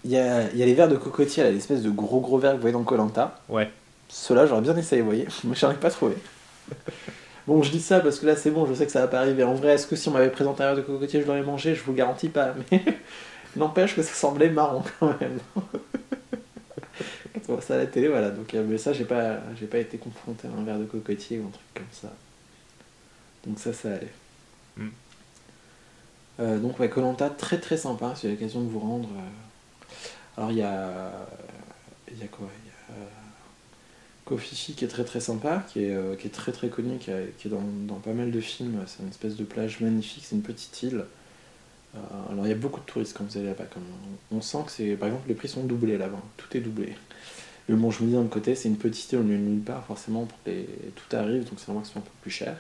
Il y a, il y a les verres de cocotier, là, l'espèce de gros gros verres que vous voyez dans Colanta. Ouais. Ceux-là, j'aurais bien essayé, vous voyez, mais j'en ai pas trouvé. Bon, je dis ça parce que là, c'est bon, je sais que ça va pas arriver. En vrai, est-ce que si on m'avait présenté un verre de cocotier, je l'aurais mangé? Je vous garantis pas, mais n'empêche que ça semblait marrant quand même. Quand on voit ça à la télé, voilà. Donc, euh, mais ça, j'ai pas, j'ai pas été confronté à un verre de cocotier ou un truc comme ça. Donc ça, ça allait. Mm. Euh, donc ouais, Colanta très très sympa. Si vous avez l'occasion de vous rendre. euh, Alors il y a, il y a quoi? Kofifi qui est très très sympa, qui est, euh, très très connu, qui, est dans, pas mal de films. C'est une espèce de plage magnifique, c'est une petite île. Euh, alors il y a beaucoup de touristes quand vous allez là-bas. Comme, on sent que c'est, par exemple, les prix sont doublés là-bas. Tout est doublé. Mais bon, je me dis d'un côté, c'est une petite île au milieu de nulle part, forcément, tout arrive, donc c'est normal que ce un peu plus cher.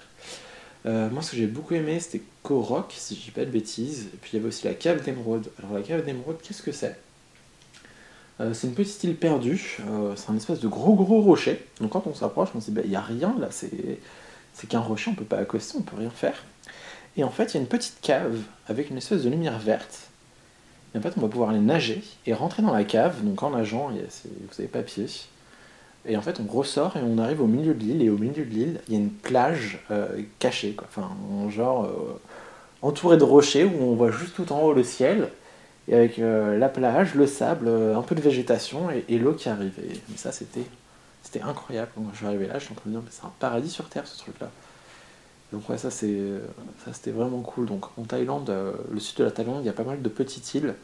Euh, moi, ce que j'ai beaucoup aimé, c'était Korok, si je dis pas de bêtises. Et puis il y avait aussi la cave d'émeraude. Alors la cave d'émeraude, qu'est-ce que c'est? Euh, C'est une petite île perdue. Euh, c'est un espèce de gros gros rocher. Donc quand on s'approche, on se dit, bah, il n'y a rien là. C'est qu'un rocher, on peut pas accoster, on peut rien faire. Et en fait, il y a une petite cave avec une espèce de lumière verte. Et en fait, on va pouvoir aller nager et rentrer dans la cave. Donc en nageant, y a- vous avez pas pied. Et en fait, on ressort et on arrive au milieu de l'île. Et au milieu de l'île, il y a une plage euh, cachée, quoi. Enfin, en genre entourée de rochers où on voit juste tout en haut le ciel. Et avec euh, la plage, le sable, euh, un peu de végétation et, et l'eau qui arrive. Et, mais ça, c'était, c'était incroyable. Quand je suis arrivé là, je suis en train de dire, mais c'est un paradis sur terre ce truc-là. Donc ouais, ça, c'est, ça c'était vraiment cool. Donc en Thaïlande, euh, le sud de la Thaïlande, il y a pas mal de petites îles.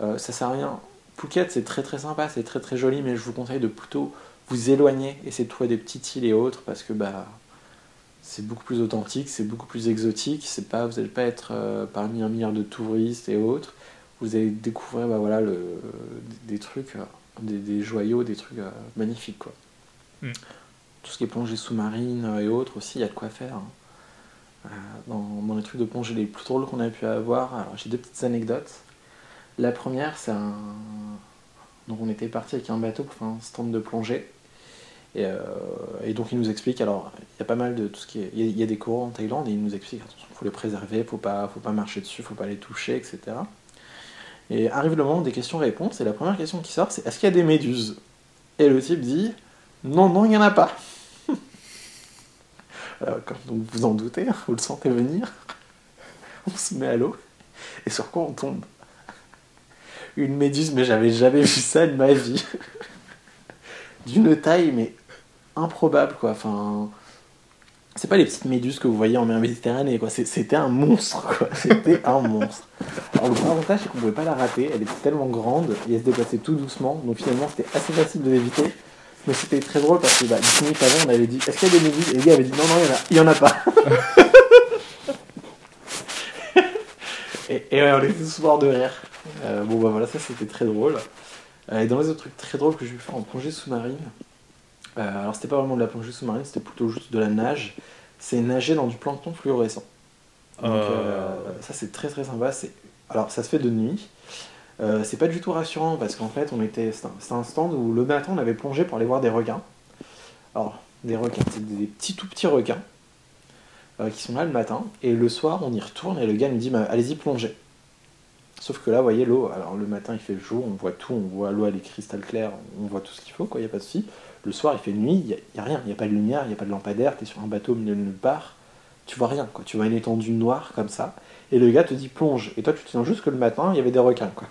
Euh, ça sert à rien. Phuket, c'est très très sympa, c'est très très joli, mais je vous conseille de plutôt vous éloigner, essayer de trouver des petites îles et autres, parce que bah c'est beaucoup plus authentique, c'est beaucoup plus exotique. C'est pas, vous n'allez pas être euh, parmi un milliard de touristes et autres. Vous allez découvrir bah, voilà, le, des, trucs, euh, des, des joyaux, des trucs euh, magnifiques. Quoi. Mm. Tout ce qui est plongée sous-marine euh, et autres aussi, il y a de quoi faire. hein. Dans, dans les trucs de plongée les plus drôles qu'on a pu avoir, alors j'ai deux petites anecdotes. La première, c'est un. Donc on était parti avec un bateau pour faire un stand de plongée. Et, euh, et donc il nous explique, alors il y a pas mal de tout ce qui est. Il y a, il y a des coraux en Thaïlande et il nous explique, attention, il faut les préserver, faut pas, faut pas marcher dessus, faut pas les toucher, etc. Et arrive le moment des questions-réponses, et la première question qui sort, c'est est-ce qu'il y a des méduses? Et le type dit non, non, il n'y en a pas. Alors, comme donc vous en doutez, hein, vous le sentez venir, on se met à l'eau, et sur quoi on tombe? Une méduse, mais j'avais jamais vu ça de ma vie. D'une taille, mais improbable, quoi. Enfin, c'est pas les petites méduses que vous voyez en mer Méditerranée, quoi. C'était un monstre, quoi. C'était un monstre. Alors, le grand avantage, c'est qu'on pouvait pas la rater. Elle était tellement grande et elle se déplaçait tout doucement. Donc, finalement, c'était assez facile de l'éviter. Mais c'était très drôle parce que, bah, 10 minutes avant, on avait dit Est-ce qu'il y a des méduses? Et le gars avait dit Non, non, il y en a, pas. et, et ouais, on était tous morts de rire. Euh, bon, bah voilà, ça c'était très drôle. Euh, et dans les autres trucs très drôles que j'ai faire en plongée sous-marine, euh, alors c'était pas vraiment de la plongée sous-marine, c'était plutôt juste de la nage. C'est nager dans du plancton fluorescent. Donc Euh. euh, ça c'est très très sympa. C'est alors ça se fait de nuit. C'est pas du tout rassurant parce qu'en fait on était c'était un, un stand où le matin on avait plongé pour aller voir des requins. Alors des requins, c'est des, des petits tout petits requins qui sont là le matin et le soir on y retourne et le gars nous dit bah, allez-y plongez. Sauf que là, vous voyez l'eau, alors le matin il fait jour, on voit tout, on voit l'eau elle est cristal claire, on voit tout ce qu'il faut, quoi, il n'y a pas de souci. Le soir il fait nuit, il n'y a, a rien, il n'y a pas de lumière, il n'y a pas de lampadaire, tu es sur un bateau au milieu de nulle part, tu vois rien, quoi. tu vois une étendue noire comme ça, et le gars te dit plonge, et toi tu te tiens juste que le matin il y avait des requins. quoi.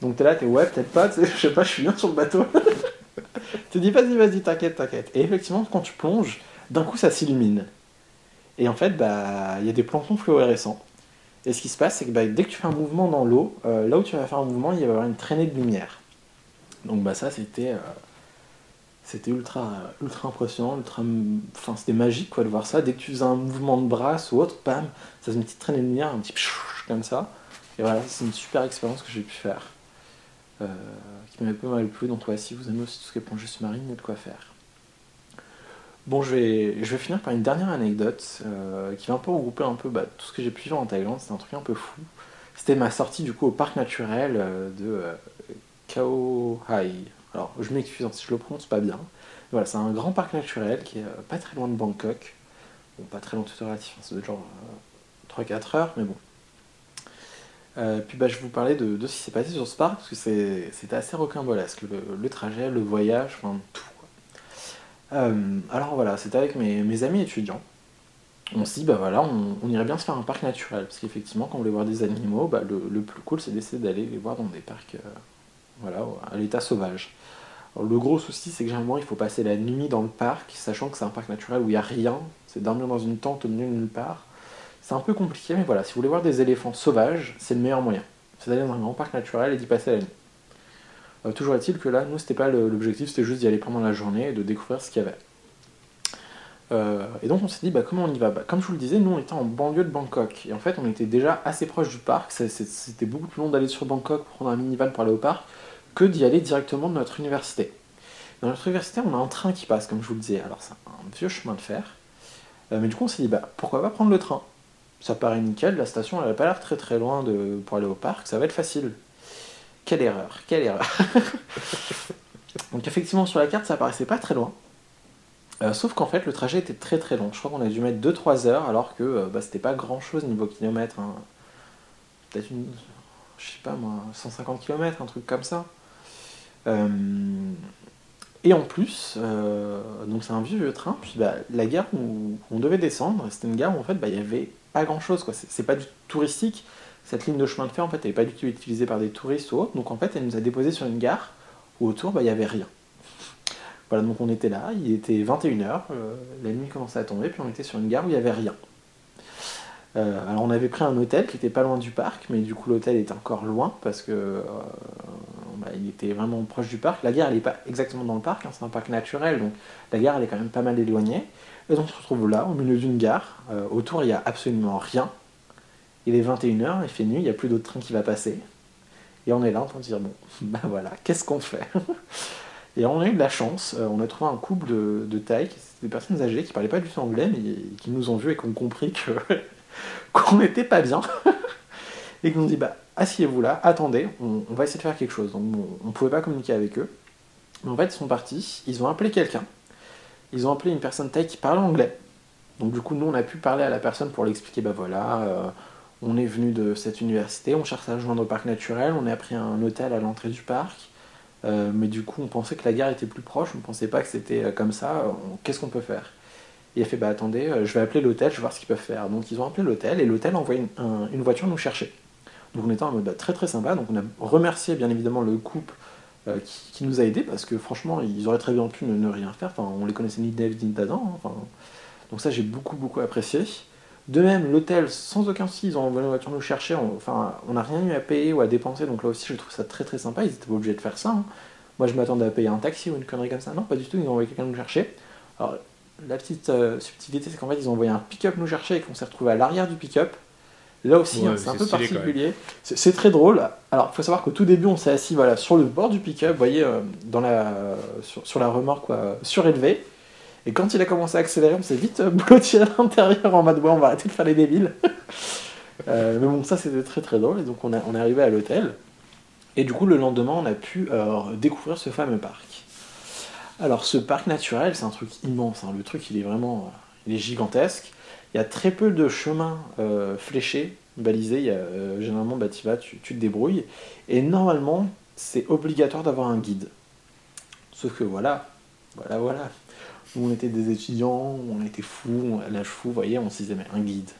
Donc t'es là, t'es ouais, peut-être pas, je sais pas, je suis bien sur le bateau. tu te dis vas-y, vas-y, t'inquiète, t'inquiète. Et effectivement, quand tu plonges, d'un coup ça s'illumine. Et en fait, bah, il y a des planctons fluorescents. Et ce qui se passe, c'est que bah, dès que tu fais un mouvement dans l'eau, euh, là où tu vas faire un mouvement, il va y avoir une traînée de lumière. Donc bah ça, c'était euh, c'était ultra, ultra impressionnant, ultra, enfin c'était magique quoi de voir ça. Dès que tu faisais un mouvement de bras ou autre, bam, ça faisait une petite traînée de lumière, un petit comme ça. Et voilà, c'est une super expérience que j'ai pu faire, euh, qui m'avait pas mal plu. Donc ouais, si vous aimez aussi tout ce qui est plongée sous-marine, il y a de quoi faire. Bon, je vais, je vais finir par une dernière anecdote euh, qui va un peu regrouper un peu bah, tout ce que j'ai pu vivre en Thaïlande. C'est un truc un peu fou. C'était ma sortie du coup au parc naturel euh, de Khao Hai. Alors, je m'excuse si je le prononce pas bien. Voilà, c'est un grand parc naturel qui est pas très loin de Bangkok. Bon, pas très loin tout relatif, hein, c'est genre 3-4 heures, mais bon. Euh, puis bah, je vais vous parler de, ce qui s'est passé sur ce parc, parce que c'était assez rocambolesque, le, trajet, le voyage, enfin tout. Euh, alors voilà, c'était avec mes, amis étudiants. On s'est dit, bah voilà, on, irait bien se faire un parc naturel, parce qu'effectivement, quand on voulait voir des animaux, bah, le, plus cool, c'est d'essayer d'aller les voir dans des parcs euh, voilà, à l'état sauvage. Le gros souci, c'est que généralement, il faut passer la nuit dans le parc, sachant que c'est un parc naturel où il n'y a rien, c'est dormir dans une tente au milieu de nulle part. C'est un peu compliqué, mais voilà, si vous voulez voir des éléphants sauvages, c'est le meilleur moyen. C'est d'aller dans un grand parc naturel et d'y passer la nuit. Euh, toujours est-il que là, nous, c'était pas l'objectif, c'était juste d'y aller pendant la journée et de découvrir ce qu'il y avait. Euh, et donc on s'est dit, bah, comment on y va? Bah, Comme je vous le disais, nous on était en banlieue de Bangkok. Et en fait, on était déjà assez proche du parc. C'était beaucoup plus long d'aller sur Bangkok prendre un minivan pour aller au parc que d'y aller directement de notre université. Dans notre université, on a un train qui passe, comme je vous le disais. Alors c'est un vieux chemin de fer. Euh, mais du coup, on s'est dit, bah, pourquoi pas prendre le train? Ça paraît nickel, la station elle n'a pas l'air très très loin pour aller au parc, ça va être facile. Quelle erreur, quelle erreur. Donc effectivement sur la carte ça paraissait pas très loin. Euh, sauf qu'en fait le trajet était très très long. Je crois qu'on a dû mettre 2-3 heures alors que euh, bah, c'était pas grand chose niveau kilomètre. Hein. Peut-être une. Je sais pas moi, 150 km, un truc comme ça. Euh, et en plus, donc c'est un vieux, vieux train, puis bah, la gare où on devait descendre, c'était une gare où en fait bah, il y avait pas grand chose, quoi. C'est pas du tout touristique. Cette ligne de chemin de fer, en fait, elle n'est pas du tout utilisée par des touristes ou autres. Donc, en fait, elle nous a déposé sur une gare où autour, bah, il n'y avait rien. Voilà, donc on était là, il était 21h, euh, la nuit commençait à tomber, puis on était sur une gare où il n'y avait rien. Euh, alors on avait pris un hôtel qui était pas loin du parc, mais du coup l'hôtel était encore loin parce que euh, bah, il était vraiment proche du parc. La gare elle n'est pas exactement dans le parc, hein, c'est un parc naturel, donc la gare elle est quand même pas mal éloignée. Et donc on se retrouve là, au milieu d'une gare. Euh, autour, il n'y a absolument rien. Il est 21h, il fait nuit, il n'y a plus d'autre train qui va passer. Et on est là en train de dire, bon, ben voilà, qu'est-ce qu'on fait? Et on a eu de la chance, euh, on a trouvé un couple de, de Thaïs, des personnes âgées qui parlaient pas du tout anglais, mais qui nous ont vus et qui ont compris qu'on n'était pas bien. et qui nous ont dit, bah, asseyez-vous là, attendez, on, va essayer de faire quelque chose. Donc on ne pouvait pas communiquer avec eux. Mais en fait, ils sont partis, ils ont appelé quelqu'un ils ont appelé une personne thaï qui parle anglais. Donc du coup, nous, on a pu parler à la personne pour l'expliquer, bah voilà, euh, on est venu de cette université, on cherche à rejoindre au parc naturel, on a pris un hôtel à l'entrée du parc, euh, mais du coup, on pensait que la gare était plus proche, on ne pensait pas que c'était euh, comme ça, qu'est-ce qu'on peut faire? Il a fait, bah attendez, je vais appeler l'hôtel, je vais voir ce qu'ils peuvent faire. Donc ils ont appelé l'hôtel, et l'hôtel a une, voiture nous chercher. Donc on était en mode bah, très très sympa, donc on a remercié bien évidemment le couple euh, qui, nous a aidés parce que franchement, ils auraient très bien pu ne, rien faire. Enfin, on les connaissait ni David ni d'Adam. Hein. Enfin, donc ça, j'ai beaucoup beaucoup apprécié. De même, l'hôtel, sans aucun souci, ils ont envoyé une voiture nous chercher. On, enfin, on n'a rien eu à payer ou à dépenser. Donc là aussi, je trouve ça très très sympa. Ils étaient pas obligés de faire ça. Hein. Moi, je m'attendais à payer un taxi ou une connerie comme ça. Non, pas du tout. Ils ont envoyé quelqu'un nous chercher. Alors, la petite euh, subtilité, c'est qu'en fait, ils ont envoyé un pick-up nous chercher et qu'on s'est retrouvé à l'arrière du pick-up. Là aussi, hein, c'est un peu particulier. C'est très drôle. Alors, il faut savoir qu'au tout début, on s'est assis voilà, sur le bord du pick-up, vous voyez, euh, dans la, sur, la remorque quoi, surélevée. Et quand il a commencé à accélérer, on s'est vite euh, blotti à l'intérieur en mode ouais, on va arrêter de faire les débiles. Euh, mais bon, ça c'était très très drôle. Et donc, on, a, on est arrivé à l'hôtel. Et du coup, le lendemain, on a pu découvrir ce fameux parc. Alors, ce parc naturel, c'est un truc immense. Hein. Le truc, il est vraiment il est gigantesque. Il y a très peu de chemins euh, fléchés, balisés. Y a, euh, généralement, bah, tu vas, tu, te débrouilles. Et normalement, c'est obligatoire d'avoir un guide. Sauf que voilà, voilà, voilà. Nous, on était des étudiants, on était fous, on, l'âge fou, vous voyez, on se disait, mais un guide,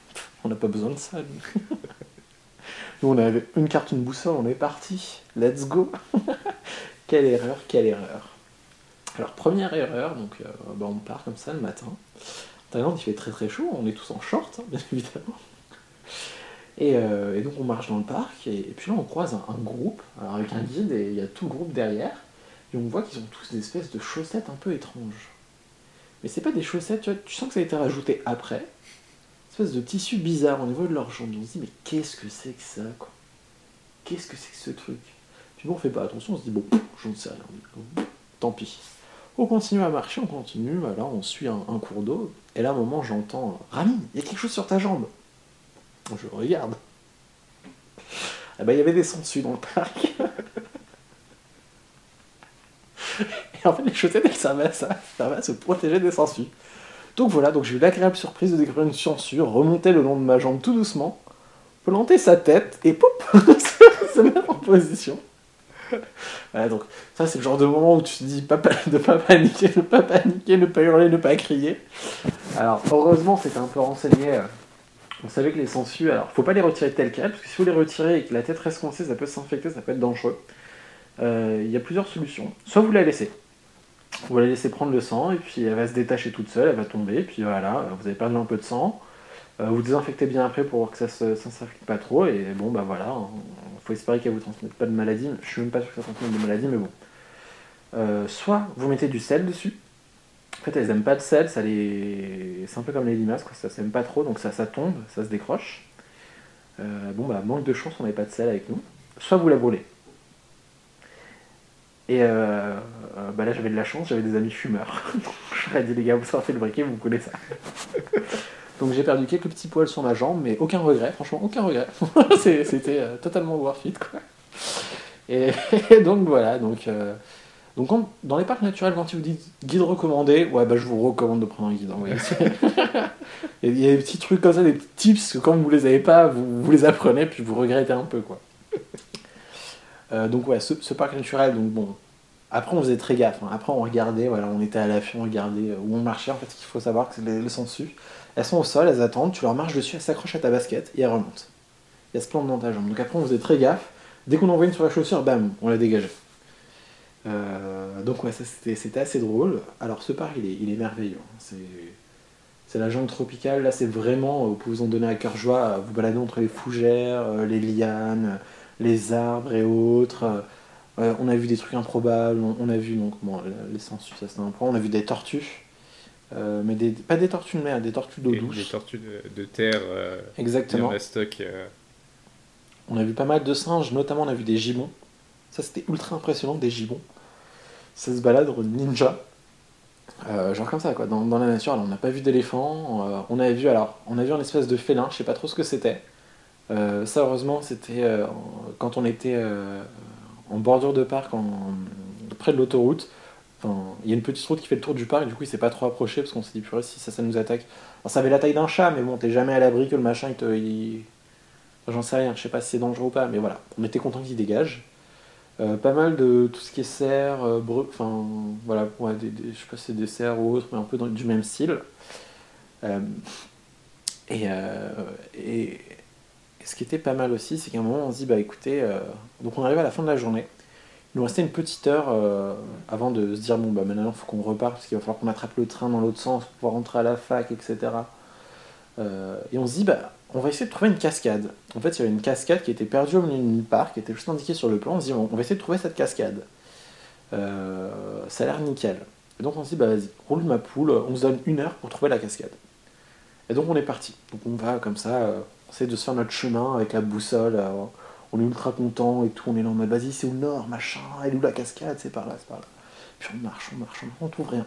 on n'a pas besoin de ça. Nous, on avait une carte, une boussole, on est parti. Let's go. quelle erreur, quelle erreur. Alors, première erreur, donc euh, bah, on part comme ça le matin. Thaïlande, il fait très très chaud, on est tous en short, hein, bien évidemment. Euh, et, donc on marche dans le parc, et, puis là on croise un, groupe, alors avec un guide, et il y a tout le groupe derrière. Et on voit qu'ils ont tous des espèces de chaussettes un peu étranges. Mais c'est pas des chaussettes, tu, vois, tu sens que ça a été rajouté après. Espèce de tissu bizarre au niveau de leurs jambes. On se dit, mais qu'est-ce que c'est que ça, quoi? Qu'est-ce que c'est que ce truc? Puis bon, on fait pas attention, on se dit, bon, j'en sais rien. Tant pis. On continue à marcher, on continue, voilà, on suit un, cours d'eau. Et là, à un moment, j'entends Rami, il y a quelque chose sur ta jambe. Je regarde. Ah bah, il y avait des sangsues dans le parc. Et en fait, les chaussettes, elles servaient à ça, elles servaient à se protéger des sangsues. Donc voilà, donc j'ai eu l'agréable surprise de découvrir une sangsue remonter le long de ma jambe tout doucement, planter sa tête et pop se mettre en position. Voilà, donc ça c'est le genre de moment où tu te dis pas, de pas paniquer, ne pas paniquer, ne pas hurler, ne pas crier. Alors heureusement c'était un peu renseigné. Euh, on savait que les sangsues, alors faut pas les retirer tel quel, parce que si vous les retirez et que la tête reste coincée, ça peut s'infecter, ça peut être dangereux. Euh, il y a plusieurs solutions. Soit vous la laissez, vous la laissez prendre le sang et puis elle va se détacher toute seule, elle va tomber, et puis voilà, vous avez perdu un peu de sang. Euh, vous désinfectez bien après pour que ça ne s'infecte pas trop, et bon bah voilà, il faut espérer qu'elle vous transmette pas de maladie. Je suis même pas sûr que ça transmette de maladie, mais bon. Euh, soit vous mettez du sel dessus. Fait, elles aiment pas de sel, ça les... c'est un peu comme les limaces, quoi. ça s'aime pas trop, donc ça, ça tombe, ça se décroche. bon bah manque de chance, on n'avait pas de sel avec nous. Soit vous la brûlez. Et euh, euh, bah là, j'avais de la chance, j'avais des amis fumeurs. ai dit, les gars, vous sortez le briquet, vous connaissez ça. Donc j'ai perdu quelques petits poils sur ma jambe, mais aucun regret, franchement, aucun regret. C'était euh, totalement worth it, quoi. Et, donc voilà, donc, donc dans les parcs naturels, quand ils vous disent guide recommandé, ouais, bah je vous recommande de prendre un guide. Hein, Il y a des petits trucs comme ça, des tips que quand vous les avez pas, vous, vous les apprenez, puis vous regrettez un peu, quoi. Euh, donc ouais, ce, parc naturel, donc bon. Après on faisait très gaffe, hein. après on regardait, voilà, on était à l'affût, on regardait euh, où on marchait, en fait il faut savoir que les, les sangsues, elles sont au sol, elles attendent, tu leur marches dessus, elles s'accrochent à ta basket et elles remontent. Et elles se plantent dans ta jambe. Donc après on faisait très gaffe, dès qu'on en voyait une sur la chaussure, bam, on la dégageait. Euh, donc ouais, c'était assez drôle. Alors ce parc il est, il est merveilleux, hein. c'est la jungle tropicale, là c'est vraiment, vous pouvez vous en donner à cœur joie, vous balader entre les fougères, les lianes, les arbres et autres. Euh, on a vu des trucs improbables, on, a vu donc bon, les sangsues, ça c'est un point. On a vu des tortues, euh, mais des, pas des tortues de mer, des tortues d'eau douce. Des tortues de, terre. Euh, Exactement. stock. On a vu pas mal de singes, notamment on a vu des gibbons. Ça c'était ultra impressionnant, des gibbons. Ça se balade ninja. genre comme ça quoi, dans, la nature. on n'a pas vu d'éléphant. on a vu alors, on a vu un espèce de félin, je sais pas trop ce que c'était. Euh, ça, heureusement, c'était euh, quand on était euh, en bordure de parc, près de l'autoroute. il y a une petite route qui fait le tour du parc, du coup, il s'est pas trop approché parce qu'on s'est dit, purée, si ça, ça nous attaque. Alors, ça avait la taille d'un chat, mais bon, t'es jamais à l'abri que le machin, il te. J'en sais rien, je sais pas si c'est dangereux ou pas, mais voilà, on était content qu'il dégage. Pas mal de tout ce qui est cerf, enfin voilà, des, je sais pas si c'est des cerfs ou autre, mais un peu du même style. et, et, ce qui était pas mal aussi, c'est qu'à un moment, on se dit, bah écoutez, euh, donc on arrive à la fin de la journée. Il nous restait une petite heure euh, avant de se dire, bon, bah maintenant, il faut qu'on reparte, parce qu'il va falloir qu'on attrape le train dans l'autre sens pour pouvoir rentrer à la fac, etc. Euh, et on se dit, bah, on va essayer de trouver une cascade. En fait, il y avait une cascade qui était perdue au milieu du parc, qui était juste indiquée sur le plan. On se dit, on va essayer de trouver cette cascade. ça a l'air nickel. Et donc on se dit, bah vas-y, roule ma poule, on se donne une heure pour trouver la cascade. Et donc on est parti. Donc on va comme ça, on essaie de se faire notre chemin avec la boussole. Euh, on est ultra content et tout. On est là en vas-y, c'est où le nord, machin, elle est où la cascade, c'est par là, c'est par là. Puis on marche, on marche, on marche, on trouve rien.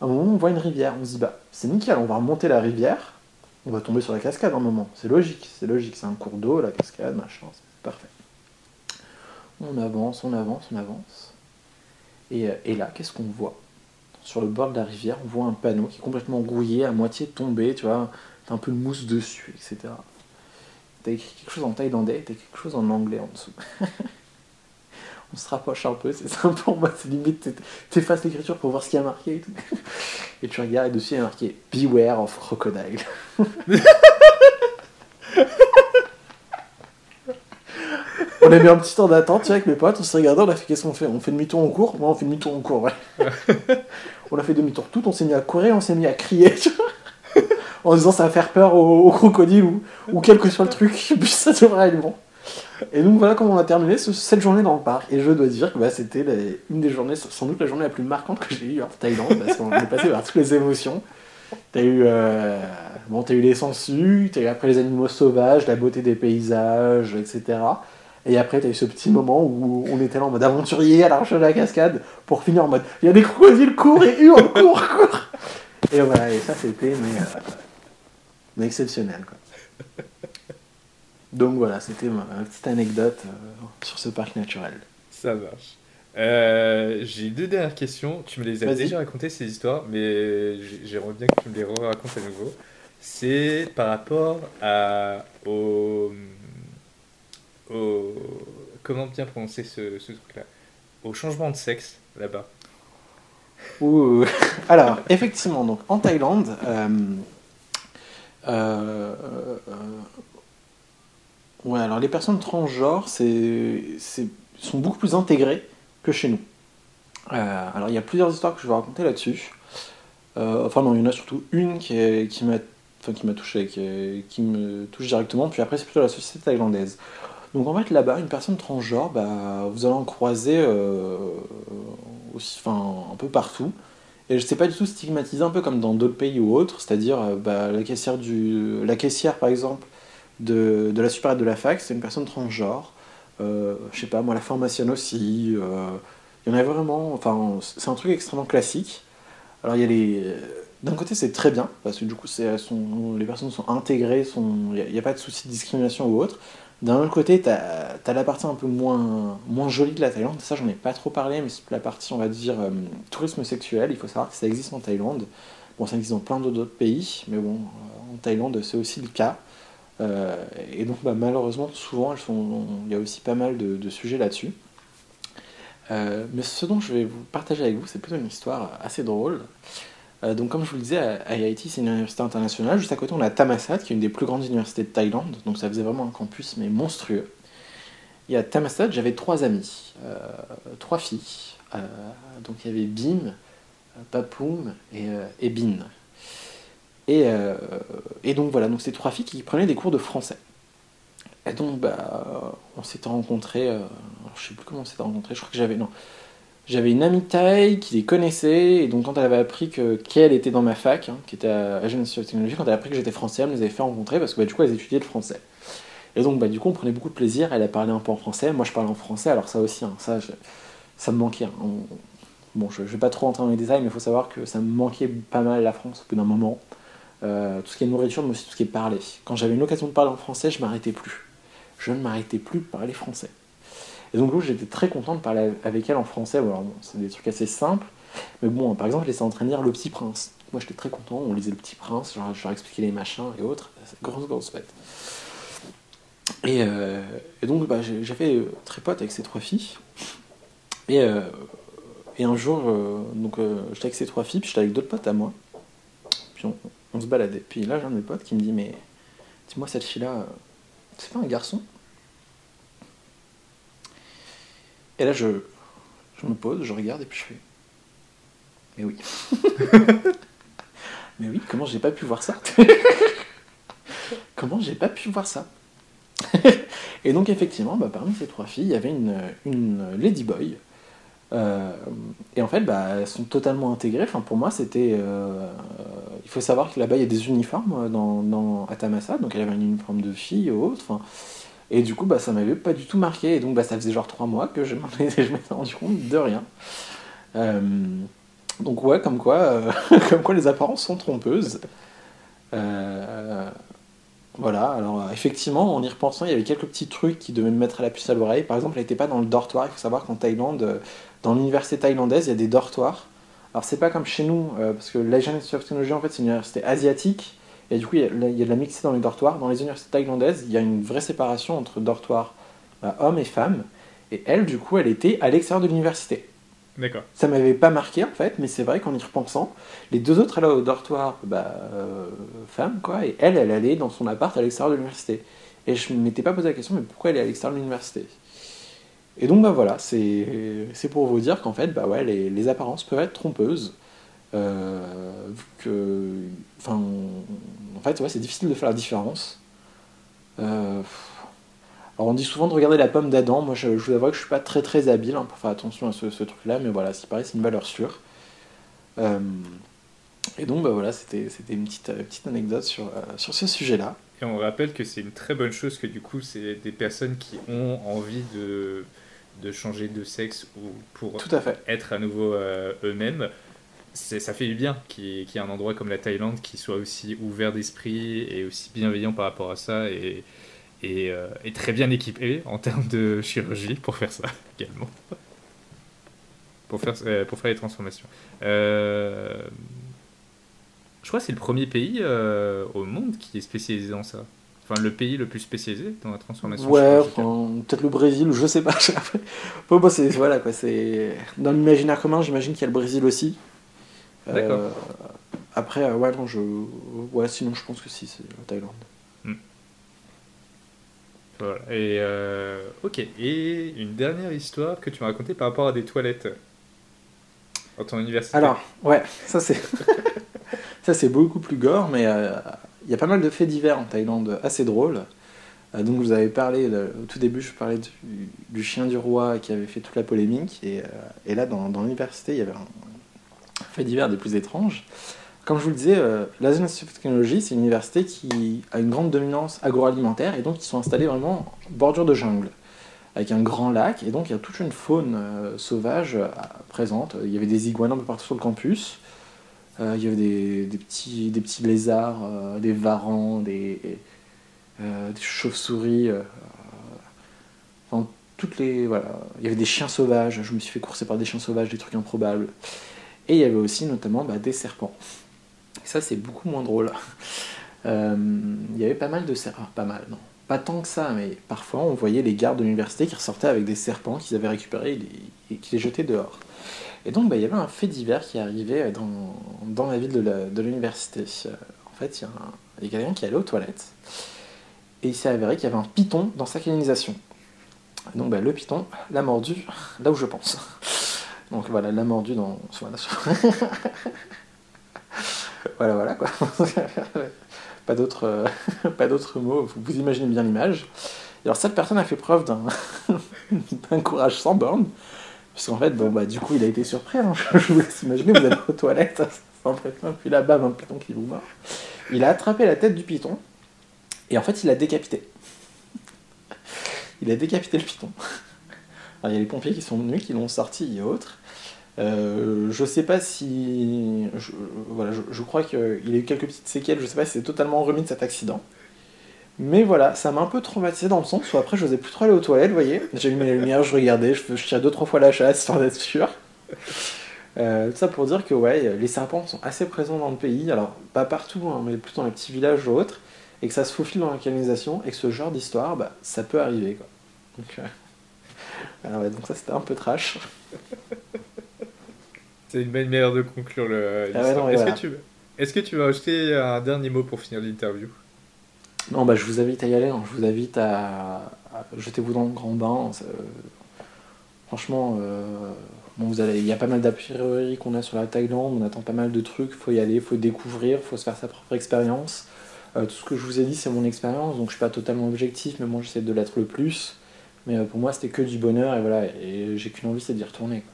À un moment, on voit une rivière. On se dit bah, c'est nickel, on va remonter la rivière. On va tomber sur la cascade un moment. C'est logique, c'est logique. C'est un cours d'eau, la cascade, machin, c'est parfait. On avance, on avance, on avance. Et, euh, là, qu'est-ce qu'on voit? Sur le bord de la rivière, on voit un panneau qui est complètement rouillé, à moitié tombé, tu vois, un peu de mousse dessus, etc. T'as écrit quelque chose en thaïlandais, t'as quelque chose en anglais en dessous. on se rapproche un peu, c'est sympa mode, c'est limite, t'effaces l'écriture pour voir ce qu'il y a marqué et tout. Et tu regardes et dessus il y a marqué Beware of crocodile. on a mis un petit temps d'attente, tu vois, avec mes potes, on s'est regardé, on a fait qu'est-ce qu'on fait? On fait demi-tour en cours? Moi, on fait demi-tour en cours, ouais. on a fait demi-tour tout, on s'est mis à courir, on s'est mis à crier, tu vois en disant ça va faire peur au, crocodile ou, ou quel que soit le truc, puis ça devrait aller bon. Et donc voilà comment on a terminé ce- cette journée dans le parc. Et je dois dire que bah, c'était une des journées, sans doute la journée la plus marquante que j'ai eue en Thaïlande, parce qu'on est passé par toutes les émotions. T'as eu, euh, bon, eu les sangsues, t'as eu après les animaux sauvages, la beauté des paysages, etc. Et après, t'as eu ce petit moment où on était là en mode aventurier à l'arche de la cascade pour finir en mode il y a des crocodiles, cours et hurle, cours, cours Et voilà, et ça c'était mais, euh, mais exceptionnel. Quoi. Donc voilà, c'était ma petite anecdote euh, sur ce parc naturel. Ça marche. Euh, j'ai deux dernières questions. Tu me les as déjà racontées, ces histoires, mais j'ai- j'aimerais bien que tu me les racontes à nouveau. C'est par rapport à, au, au- Comment bien prononcer ce, ce truc-là? Au changement de sexe, là-bas. Ouh. Alors, effectivement, donc en Thaïlande, euh, ouais, alors les personnes transgenres c'est, sont beaucoup plus intégrées que chez nous. Euh, alors, il y a plusieurs histoires que je vais raconter là-dessus. Euh, enfin, non, il y en a surtout une qui, est- qui m'a enfin, qui touché, qui, qui me touche directement, puis après, c'est plutôt la société thaïlandaise. Donc, en fait, là-bas, une personne transgenre, bah, vous allez en croiser euh, aussi, enfin, un peu partout. Et je sais pas du tout stigmatisé un peu comme dans d'autres pays ou autres, c'est-à-dire bah, la, caissière du, la caissière par exemple de, de la supérette de la fac, c'est une personne transgenre. Euh, je sais pas, moi la pharmacienne aussi. euh, Il y en a vraiment, enfin c'est un truc extrêmement classique. Alors il y a les, d'un côté c'est très bien parce que du coup les personnes sont intégrées, il n'y a, pas de souci de discrimination ou autre. D'un autre côté, tu as, la partie un peu moins, moins jolie de la Thaïlande. Ça, j'en ai pas trop parlé, mais c'est la partie, on va dire, euh, tourisme sexuel. Il faut savoir que ça existe en Thaïlande. Bon, ça existe dans plein d'autres pays, mais bon, en Thaïlande, c'est aussi le cas. Euh, et donc, bah, malheureusement, souvent, elles il y a aussi pas mal de, sujets là-dessus. Euh, mais ce dont je vais vous partager avec vous, c'est plutôt une histoire assez drôle. Euh, donc, comme je vous le disais, à IIT, c'est une université internationale. Juste à côté, on a Thammasat, qui est une des plus grandes universités de Thaïlande. Donc, ça faisait vraiment un campus, mais monstrueux. Et à Thammasat, j'avais trois amis, trois filles. Donc, il y avait Bim, Papoum et Bin. Et, euh, et donc, voilà, donc c'est trois filles qui prenaient des cours de français. Et donc, bah, on s'était rencontrés. euh, je sais plus comment on s'était rencontrés. Je crois que j'avais. Non. J'avais une amie taille qui les connaissait, et donc quand elle avait appris que qu'elle était dans ma fac, hein, qui était à de Technologie, quand elle a appris que j'étais français, elle me les avait fait rencontrer parce que bah, du coup elles étudiaient le français. Et donc bah, du coup on prenait beaucoup de plaisir, elle a parlé un peu en français, moi je parlais en français, alors ça aussi, hein, ça, me manquait. hein. On- Bon, je, je vais pas trop rentrer dans les détails, mais il faut savoir que ça me manquait pas mal la France au bout d'un moment. Euh, tout ce qui est nourriture, mais aussi tout ce qui est parler. Quand j'avais une occasion de parler en français, je m'arrêtais plus. Je ne m'arrêtais plus de parler français. Et donc, j'étais très content de parler avec elle en français. C'est des trucs assez simples. Mais bon, par exemple, elle était en train de lire Le Petit Prince. Moi, j'étais très content. On lisait Le Petit Prince. Je leur expliquais les machins et autres. Grosse, grosse fête. Et, euh, donc, bah, fait euh, très pote avec ces trois filles. Et, un jour, j'étais avec ces trois filles, puis j'étais avec d'autres potes à moi. Puis on, on se baladait. Puis là, j'ai un de mes potes qui me dit Mais dis-moi, cette fille-là, c'est pas un garçon? Et là, je, je me pose, je regarde et puis je fais. Mais oui. Mais oui, comment j'ai pas pu voir ça? Comment j'ai pas pu voir ça? Et donc, effectivement, bah, parmi ces trois filles, il y avait une, une Ladyboy. Euh, et en fait, bah, elles sont totalement intégrées. Enfin, pour moi, c'était. euh, il faut savoir que là-bas, il y a des uniformes euh, dans, à Tamasa. Donc, elle avait un uniforme de fille ou autre. Enfin, et du coup, bah, ça m'avait pas du tout marqué. Et donc, bah, ça faisait genre trois mois que je m'étais rendu compte de rien. Donc, ouais, comme quoi, comme quoi les apparences sont trompeuses. Voilà, alors euh, effectivement, en y repensant, il y avait quelques petits trucs qui devaient me mettre la puce à l'oreille. Par exemple, elle n'était pas dans le dortoir. Il faut savoir qu'en Thaïlande, euh, dans l'université thaïlandaise, il y a des dortoirs. Alors, c'est pas comme chez nous, euh, parce que l'Asian Institute of Technology, en fait, c'est une université asiatique. Et du coup, il y, a, de la mixité dans les dortoirs. Dans les universités thaïlandaises, il y a une vraie séparation entre dortoirs hommes et femmes. Et elle, du coup, elle était à l'extérieur de l'université. D'accord. Ça m'avait pas marqué en fait, mais c'est vrai qu'en y repensant, les deux autres allaient au dortoir, bah, euh, femme quoi, et elle, elle allait dans son appart à l'extérieur de l'université. Et je m'étais pas posé la question, mais pourquoi elle est à l'extérieur de l'université? Et donc bah voilà, c'est pour vous dire qu'en fait, bah ouais, les, apparences peuvent être trompeuses. Euh, que, enfin, en fait, ouais, c'est difficile de faire la différence. Euh, Alors on dit souvent de regarder la pomme d'Adam, moi je, je vous avoue que je suis pas très très habile hein, pour faire attention à ce, ce truc-là, mais voilà, ce qui paraît c'est une valeur sûre. Euh, et donc bah voilà, c'était c'était une petite, euh, petite anecdote sur, euh, sur ce sujet-là. Et on rappelle que c'est une très bonne chose que du coup, c'est des personnes qui ont envie de, de changer de sexe ou pour Tout à fait. être à nouveau euh, eux-mêmes. C'est- Ça fait du bien qu'il y, ait- qu'il y ait un endroit comme la Thaïlande qui soit aussi ouvert d'esprit et aussi bienveillant par rapport à ça et, et, euh, et très bien équipé en termes de chirurgie pour faire ça également. Pour faire, euh, pour faire les transformations. Euh, je crois que c'est le premier pays au monde qui est spécialisé dans ça. Enfin, le pays le plus spécialisé dans la transformation Ouais, peut-être le Brésil, je sais pas. bon, bon, voilà quoi, dans l'imaginaire commun, j'imagine qu'il y a le Brésil aussi. D'accord. après, ouais, non, je, ouais, sinon je pense que si, c'est la Thaïlande. Voilà. Et euh, ok. Et une dernière histoire que tu m'as racontée par rapport à des toilettes dans ton université. Alors, ouais, ça c'est ça c'est beaucoup plus gore, mais euh, il y a pas mal de faits divers en Thaïlande assez drôles. Euh, donc vous avez parlé au tout début, je parlais du, chien du roi qui avait fait toute la polémique, et, euh, là dans l'université il y avait un fait divers des plus étranges. Comme je vous le disais, euh, l'Asian Institute of Technology c'est une université qui a une grande dominance agroalimentaire et donc ils sont installés vraiment en bordure de jungle avec un grand lac, et donc il y a toute une faune euh, sauvage euh, présente. Il y avait des iguanes un peu partout sur le campus, Euh, il y avait des, petits, des petits lézards, des varans, des, chauves-souris, enfin, toutes les, voilà. il y avait des chiens sauvages, je me suis fait courser par des chiens sauvages, des trucs improbables. Et il y avait aussi notamment bah, des serpents. Ça c'est beaucoup moins drôle. Euh, il y avait pas mal de serpents, pas mal, non pas tant que ça, mais parfois on voyait les gardes de l'université qui ressortaient avec des serpents qu'ils avaient récupérés et, qui les jetaient dehors. Et donc bah, il y avait un fait divers qui arrivait dans, dans la ville de l'université. Euh, En fait, il y a, un- il y a quelqu'un qui allait aux toilettes et il s'est avéré qu'il y avait un python dans sa canalisation. Donc bah, le python l'a mordu là où je pense. Donc voilà, l'a mordu dans. Voilà, voilà, quoi. pas d'autres euh, pas d'autres mots, vous, imaginez bien l'image. Alors cette personne a fait preuve d'un courage sans borne, puisqu'en fait, bon bah du coup il a été surpris, hein. je vous laisse imaginer, vous allez aux toilettes, sans pression, puis là-bas un python qui vous mord. Il a attrapé la tête du python, et en fait il l'a décapité. Il a décapité le python. Alors il y a les pompiers qui sont venus, qui l'ont sorti et autres. Euh, je sais pas si. Voilà, je, crois qu'il a eu quelques petites séquelles, je sais pas si c'est totalement remis de cet accident. Mais voilà, ça m'a un peu traumatisé dans le sens où après je n'osais plus trop aller aux toilettes, vous voyez. J'ai mis les lumières, je regardais, je, je tirais deux trois fois la chasse histoire d'être sûr. Euh, tout ça pour dire que ouais, les serpents sont assez présents dans le pays, alors pas partout, hein, mais plutôt dans les petits villages ou autres, et que ça se faufile dans la canalisation, et que ce genre d'histoire, bah, ça peut arriver. Quoi. Donc, euh, ça c'était un peu trash. C'est une bonne manière de conclure le- Ah ouais, non, Est-ce voilà. que tu est-ce que tu vas ajouter un dernier mot pour finir l'interview? Non, bah, je vous invite à y aller, hein. je vous invite à, à- jetez-vous dans le grand bain. ça- franchement, euh, bon, vous allez, il y a pas mal d'a priori qu'on a sur la Thaïlande, on attend pas mal de trucs, faut y aller, faut découvrir, faut se faire sa propre expérience. Euh, tout ce que je vous ai dit, c'est mon expérience, donc je suis pas totalement objectif, mais moi j'essaie de l'être le plus. Mais euh, pour moi, c'était que du bonheur, et voilà, et j'ai qu'une envie, c'est d'y retourner. quoi.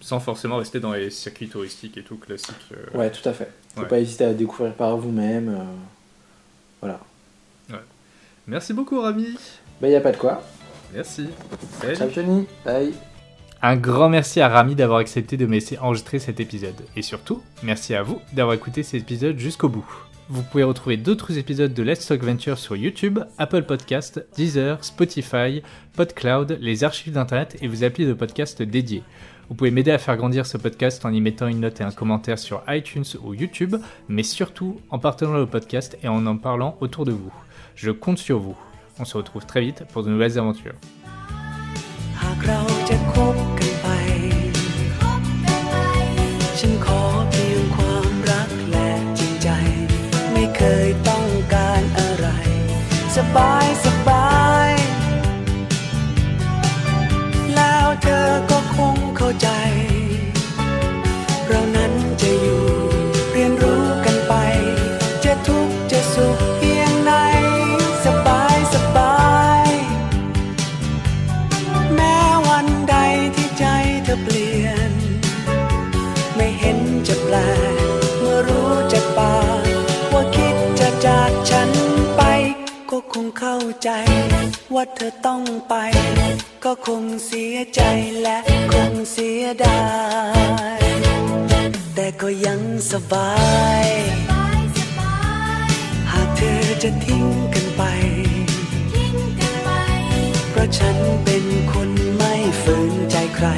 Sans forcément rester dans les circuits touristiques et tout classiques. euh. Ouais, tout à fait. Faut Ouais. pas hésiter à découvrir par vous-même. euh, voilà. Merci beaucoup, Rami. Bah, y a pas de quoi. Merci. Salut. Ciao, Tony. Bye. Un grand merci à Rami d'avoir accepté de me laisser enregistrer cet épisode. Et surtout, merci à vous d'avoir écouté cet épisode jusqu'au bout. Vous pouvez retrouver d'autres épisodes de Let's Talk Venture sur YouTube, Apple Podcast, Deezer, Spotify, PodCloud, les archives d'internet et vos applis de podcast dédiés. Vous pouvez m'aider à faire grandir ce podcast en y mettant une note et un commentaire sur iTunes ou YouTube, mais surtout en partageant le podcast et en en parlant autour de vous. Je compte sur vous. On se retrouve très vite pour de nouvelles aventures. ใจ เรานั้นจะอยู่เรียนรู้กันไป จะทุกข์จะสุขเพียงไหสบายสบาย แม้วันใดที่ใจเธอเปลี่ยน ไม่เห็นจะแปลกเมื่อรู้จะปาว่าคิดจะจากฉันไป ก็คงเข้าใจ ว่าเธอต้องไป ก็คงเสียใจและคงเสียดาย แต่ก็ยังสบาย หากเธอจะทิ้งกันไป เพราะฉันเป็นคนไม่ฝืนใจใคร